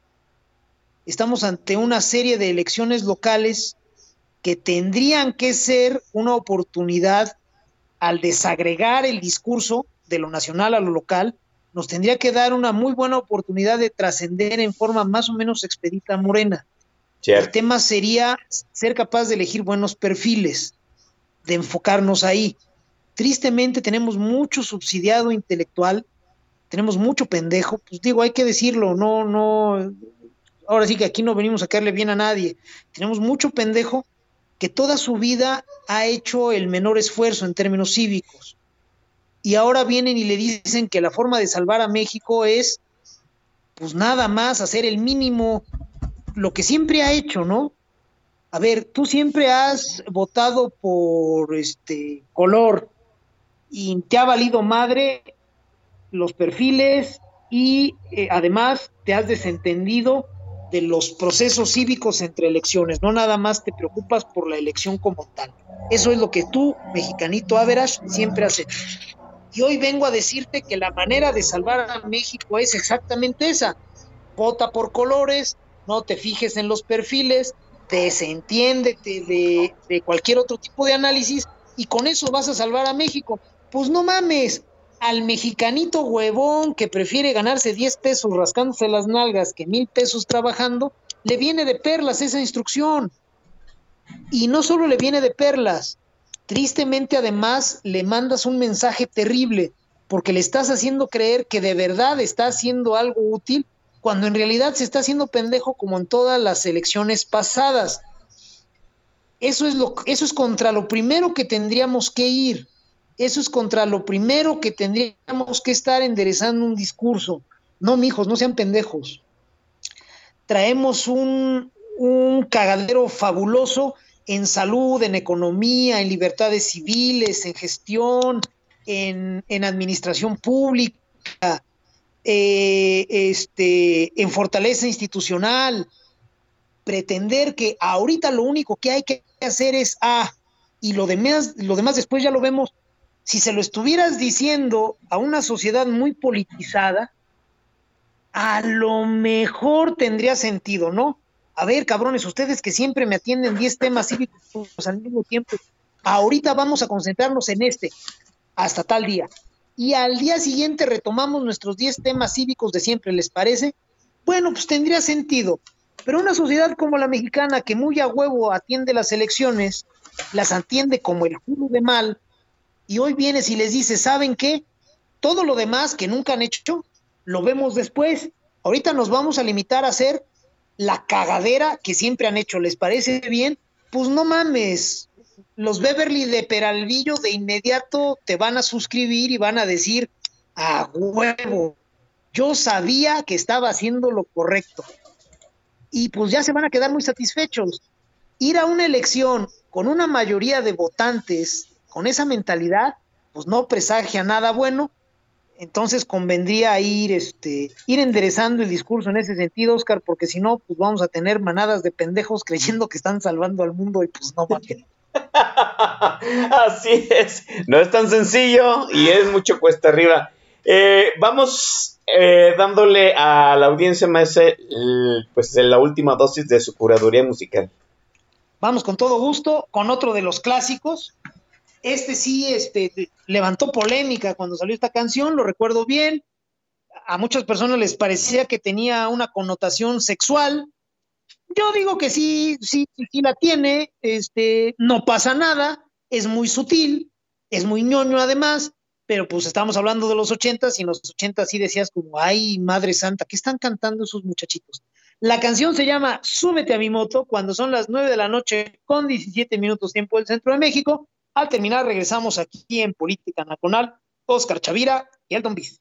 Estamos ante una serie de elecciones locales que tendrían que ser una oportunidad al desagregar el discurso de lo nacional a lo local, nos tendría que dar una muy buena oportunidad de trascender en forma más o menos expedita Morena. Cierto. El tema sería ser capaz de elegir buenos perfiles, de enfocarnos ahí. Tristemente tenemos mucho subsidiado intelectual, tenemos mucho pendejo, pues digo, hay que decirlo, no, no, ahora sí que aquí no venimos a caerle bien a nadie, tenemos mucho pendejo que toda su vida ha hecho el menor esfuerzo en términos cívicos y ahora vienen y le dicen que la forma de salvar a México es, pues nada más hacer el mínimo, lo que siempre ha hecho, ¿no? A ver, tú siempre has votado por este color y te ha valido madre los perfiles y eh, además te has desentendido de los procesos cívicos entre elecciones, no nada más te preocupas por la elección como tal. Eso es lo que tú, mexicanito Average, siempre has hecho. Y hoy vengo a decirte que la manera de salvar a México es exactamente esa. Vota por colores, no te fijes en los perfiles, desentiéndete de, de cualquier otro tipo de análisis y con eso vas a salvar a México. Pues no mames, al mexicanito huevón que prefiere ganarse 10 pesos rascándose las nalgas que mil pesos trabajando, le viene de perlas esa instrucción. Y no solo le viene de perlas, tristemente además le mandas un mensaje terrible porque le estás haciendo creer que de verdad está haciendo algo útil cuando en realidad se está haciendo pendejo como en todas las elecciones pasadas. Eso es, lo, eso es contra lo primero que tendríamos que ir. Eso es contra lo primero que tendríamos que estar enderezando un discurso. No, mijos, no sean pendejos. Traemos un, un cagadero fabuloso en salud, en economía, en libertades civiles, en gestión, en, en administración pública, eh, este, en fortaleza institucional. Pretender que ahorita lo único que hay que hacer es A, y lo demás, lo demás después ya lo vemos. Si se lo estuvieras diciendo a una sociedad muy politizada, a lo mejor tendría sentido, ¿no? A ver, cabrones, ustedes que siempre me atienden 10 temas cívicos al mismo tiempo, ahorita vamos a concentrarnos en este, hasta tal día. Y al día siguiente retomamos nuestros 10 temas cívicos de siempre, ¿les parece? Bueno, pues tendría sentido. Pero una sociedad como la mexicana, que muy a huevo atiende las elecciones, las atiende como el culo de mal, y hoy vienes y les dices, ¿saben qué? Todo lo demás que nunca han hecho, lo vemos después. Ahorita nos vamos a limitar a hacer la cagadera que siempre han hecho. ¿Les parece bien? Pues no mames. Los Beverly de Peralvillo de inmediato te van a suscribir y van a decir, a huevo, yo sabía que estaba haciendo lo correcto. Y pues ya se van a quedar muy satisfechos. Ir a una elección con una mayoría de votantes con esa mentalidad, pues no presagia nada bueno. Entonces convendría ir, este, ir enderezando el discurso en ese sentido, Oscar, porque si no, pues vamos a tener manadas de pendejos creyendo que están salvando al mundo y pues no mames. Así es, no es tan sencillo y es mucho cuesta arriba. Eh, vamos eh, dándole a la audiencia más eh, pues la última dosis de su curaduría musical. Vamos con todo gusto con otro de los clásicos. Este sí este, levantó polémica cuando salió esta canción, lo recuerdo bien. A muchas personas les parecía que tenía una connotación sexual. Yo digo que sí, sí, sí la tiene. Este, no pasa nada, es muy sutil, es muy ñoño además, pero pues estamos hablando de los ochentas y en los ochentas sí decías como, ay, madre santa, ¿qué están cantando esos muchachitos? La canción se llama Súbete a mi moto cuando son las nueve de la noche con 17 minutos tiempo del centro de México. Al terminar, regresamos aquí en Política Nacional, Oscar Chavira y Elton Biz.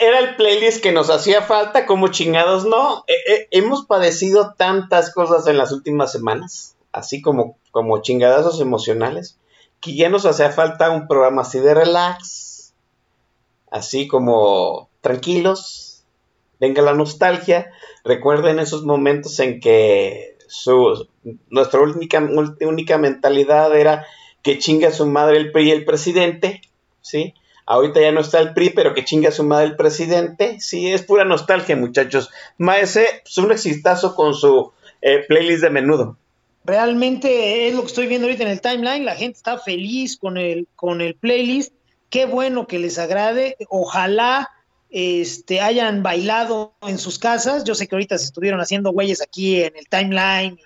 Era el playlist que nos hacía falta, como chingados no. Eh, eh, hemos padecido tantas cosas en las últimas semanas, así como, como chingadazos emocionales, que ya nos hacía falta un programa así de relax, así como tranquilos, venga la nostalgia, recuerden esos momentos en que su, nuestra única, única mentalidad era que chinga su madre el PRI y el presidente, ¿sí? Ahorita ya no está el PRI, pero que chinga su madre el presidente. Sí, es pura nostalgia, muchachos. Maese, pues un exitazo con su eh, playlist de menudo. Realmente es lo que estoy viendo ahorita en el timeline. La gente está feliz con el, con el playlist. Qué bueno que les agrade. Ojalá este, hayan bailado en sus casas. Yo sé que ahorita se estuvieron haciendo güeyes aquí en el timeline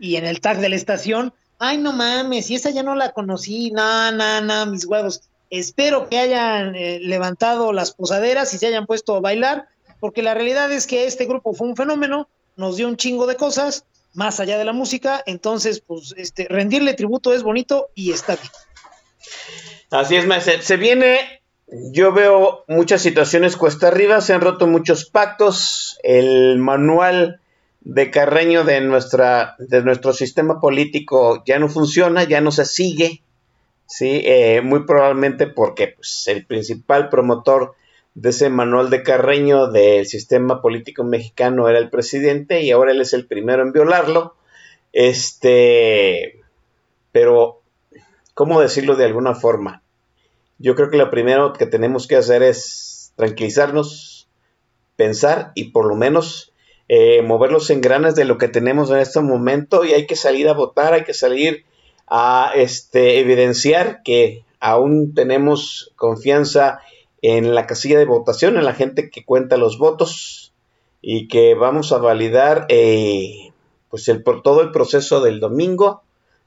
y en el tag de la estación. Ay, no mames, y esa ya no la conocí. No, no, no, mis huevos. Espero que hayan eh, levantado las posaderas y se hayan puesto a bailar, porque la realidad es que este grupo fue un fenómeno, nos dio un chingo de cosas, más allá de la música, entonces, pues, este, rendirle tributo es bonito y está bien. Así es, maese. Se viene, yo veo muchas situaciones cuesta arriba, se han roto muchos pactos, el manual de Carreño de, nuestra, de nuestro sistema político ya no funciona, ya no se sigue, ¿sí? Eh, muy probablemente porque pues, el principal promotor de ese manual de Carreño del sistema político mexicano era el presidente y ahora él es el primero en violarlo. Este, pero, ¿cómo decirlo de alguna forma? Yo creo que lo primero que tenemos que hacer es tranquilizarnos, pensar y por lo menos eh, mover los engranes de lo que tenemos en este momento y hay que salir a votar, hay que salir a este, evidenciar que aún tenemos confianza en la casilla de votación, en la gente que cuenta los votos y que vamos a validar eh, pues el, por todo el proceso del domingo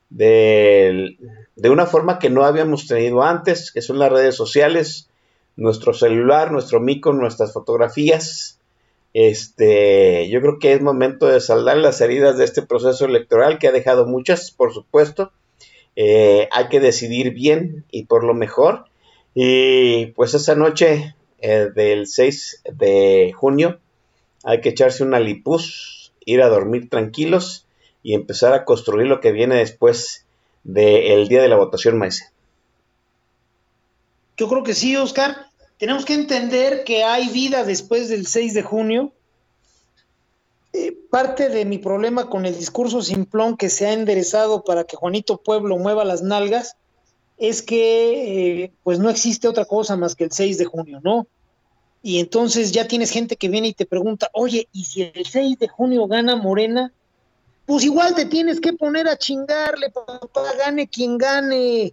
de, de una forma que no habíamos tenido antes, que son las redes sociales, nuestro celular, nuestro mico, nuestras fotografías. Este, yo creo que es momento de saldar las heridas de este proceso electoral que ha dejado muchas, por supuesto, eh, hay que decidir bien y por lo mejor. Y pues esa noche eh, del 6 de junio hay que echarse una lipus, ir a dormir tranquilos y empezar a construir lo que viene después del día de la votación, Maese. Yo creo que sí, Oscar. Tenemos que entender que hay vida después del 6 de junio. Eh, parte de mi problema con el discurso simplón que se ha enderezado para que Juanito Pueblo mueva las nalgas es que eh, pues no existe otra cosa más que el 6 de junio, ¿no? Y entonces ya tienes gente que viene y te pregunta, oye, ¿y si el 6 de junio gana Morena? Pues igual te tienes que poner a chingarle, papá, gane quien gane.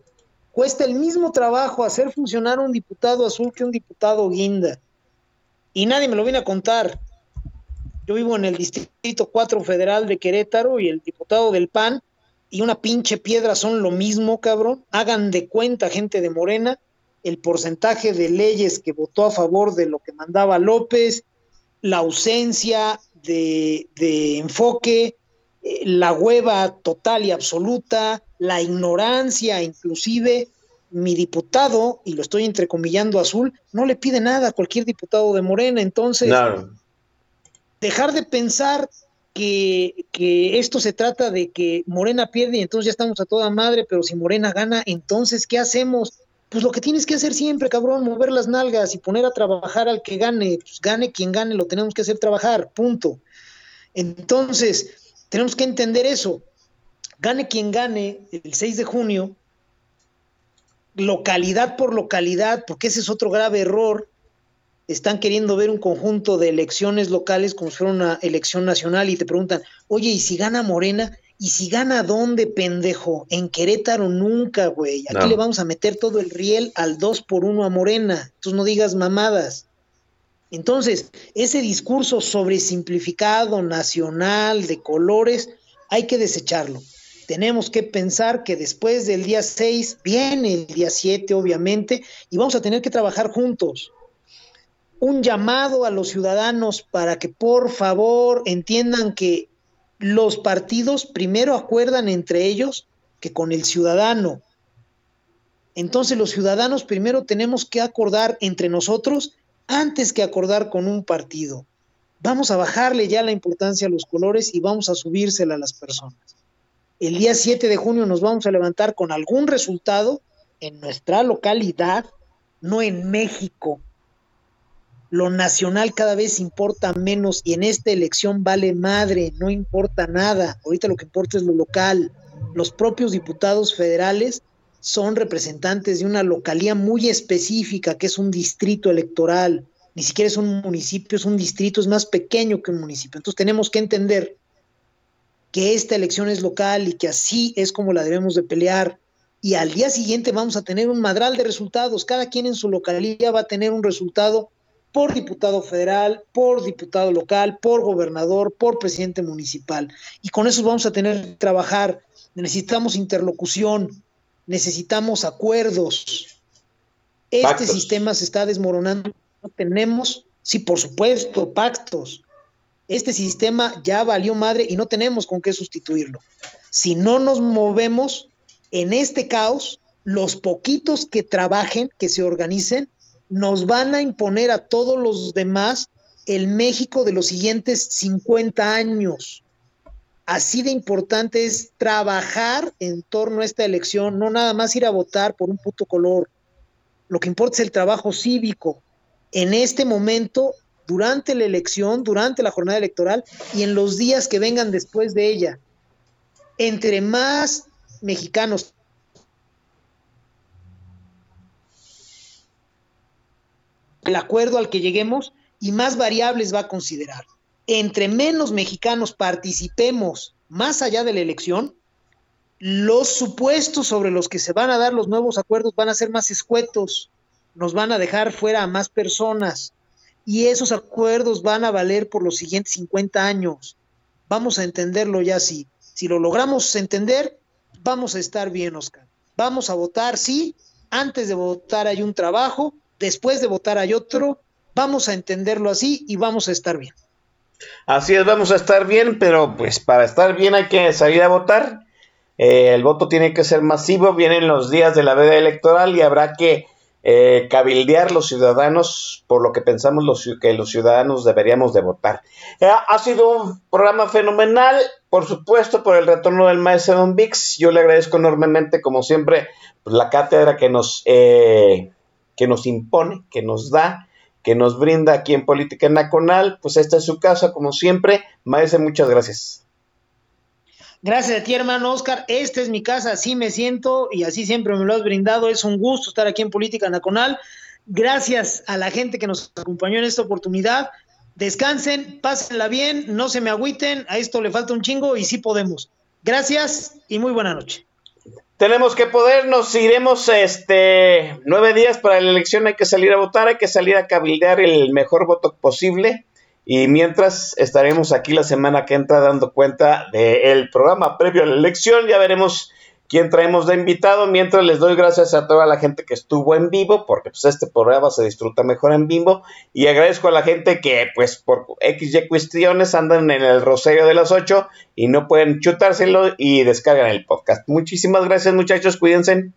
Cuesta el mismo trabajo hacer funcionar un diputado azul que un diputado guinda. Y nadie me lo viene a contar. Yo vivo en el Distrito 4 Federal de Querétaro y el diputado del PAN y una pinche piedra son lo mismo, cabrón. Hagan de cuenta, gente de Morena, el porcentaje de leyes que votó a favor de lo que mandaba López, la ausencia de, enfoque, eh, la hueva total y absoluta, la ignorancia, inclusive mi diputado, y lo estoy entrecomillando azul, no le pide nada a cualquier diputado de Morena. Entonces, Claro. Dejar de pensar que, que esto se trata de que Morena pierde y entonces ya estamos a toda madre, pero si Morena gana, entonces, ¿qué hacemos? Pues lo que tienes que hacer siempre, cabrón, mover las nalgas y poner a trabajar al que gane. Pues gane quien gane, lo tenemos que hacer trabajar, punto. Entonces, tenemos que entender eso. Gane quien gane el 6 de junio, localidad por localidad, porque ese es otro grave error. Están queriendo ver un conjunto de elecciones locales como si fuera una elección nacional y te preguntan, oye, ¿y si gana Morena? ¿Y si gana dónde, pendejo? En Querétaro nunca, güey. Aquí No. le vamos a meter todo el riel al 2 por 1 a Morena. Entonces no digas mamadas. Entonces, ese discurso sobresimplificado, nacional, de colores, hay que desecharlo. Tenemos que pensar que después del día 6 viene el día 7, obviamente, y vamos a tener que trabajar juntos. Un llamado a los ciudadanos para que por favor entiendan que los partidos primero acuerdan entre ellos que con el ciudadano. Entonces los ciudadanos primero tenemos que acordar entre nosotros antes que acordar con un partido. Vamos a bajarle ya la importancia a los colores y vamos a subírsela a las personas. El día 7 de junio nos vamos a levantar con algún resultado en nuestra localidad, no en México. Lo nacional cada vez importa menos y en esta elección vale madre, no importa nada. Ahorita lo que importa es lo local. Los propios diputados federales son representantes de una localía muy específica, que es un distrito electoral. Ni siquiera es un municipio, es un distrito, es más pequeño que un municipio. Entonces tenemos que entender que esta elección es local y que así es como la debemos de pelear. Y al día siguiente vamos a tener un madral de resultados. Cada quien en su localidad va a tener un resultado por diputado federal, por diputado local, por gobernador, por presidente municipal. Y con eso vamos a tener que trabajar. Necesitamos interlocución, necesitamos acuerdos. Este Pactos. sistema se está desmoronando. No tenemos, sí, por supuesto, pactos. Este sistema ya valió madre y no tenemos con qué sustituirlo. Si no nos movemos en este caos, los poquitos que trabajen, que se organicen, nos van a imponer a todos los demás el México de los siguientes 50 años. Así de importante es trabajar en torno a esta elección, no nada más ir a votar por un puto color. Lo que importa es el trabajo cívico. En este momento, durante la elección, durante la jornada electoral y en los días que vengan después de ella. Entre más mexicanos el acuerdo al que lleguemos y más variables va a considerar. Entre menos mexicanos participemos más allá de la elección, los supuestos sobre los que se van a dar los nuevos acuerdos van a ser más escuetos, nos van a dejar fuera a más personas y esos acuerdos van a valer por los siguientes 50 años. Vamos a entenderlo ya así. Si lo logramos entender, vamos a estar bien, Oscar. Vamos a votar, sí. Antes de votar hay un trabajo, después de votar hay otro. Vamos a entenderlo así y vamos a estar bien. Así es, vamos a estar bien, pero pues para estar bien hay que salir a votar. Eh, el voto tiene que ser masivo, vienen los días de la veda electoral y habrá que eh, cabildear los ciudadanos por lo que pensamos los, que los ciudadanos deberíamos de votar. Eh, ha sido un programa fenomenal, por supuesto, por el retorno del maestro Don Vix. Yo le agradezco enormemente, como siempre, la cátedra que nos, eh, que nos impone, que nos da, que nos brinda aquí en Política Nacional. Pues esta es su casa, como siempre. Maese, muchas gracias. Gracias a ti, hermano Oscar. Esta es mi casa, así me siento y así siempre me lo has brindado. Es un gusto estar aquí en Política Nacional. Gracias a la gente que nos acompañó en esta oportunidad. Descansen, pásenla bien, no se me agüiten. A esto le falta un chingo y sí podemos. Gracias y muy buena noche. Tenemos que poder, nos iremos este nueve días para la elección, hay que salir a votar, hay que salir a cabildear el mejor voto posible. Y mientras estaremos aquí la semana que entra dando cuenta del programa previo a la elección, ya veremos quién traemos de invitado. Mientras les doy gracias a toda la gente que estuvo en vivo, porque pues este programa se disfruta mejor en vivo. Y agradezco a la gente que pues por XY cuestiones andan en el rosario de las 8 y no pueden chutárselo y descargan el podcast. Muchísimas gracias muchachos, cuídense.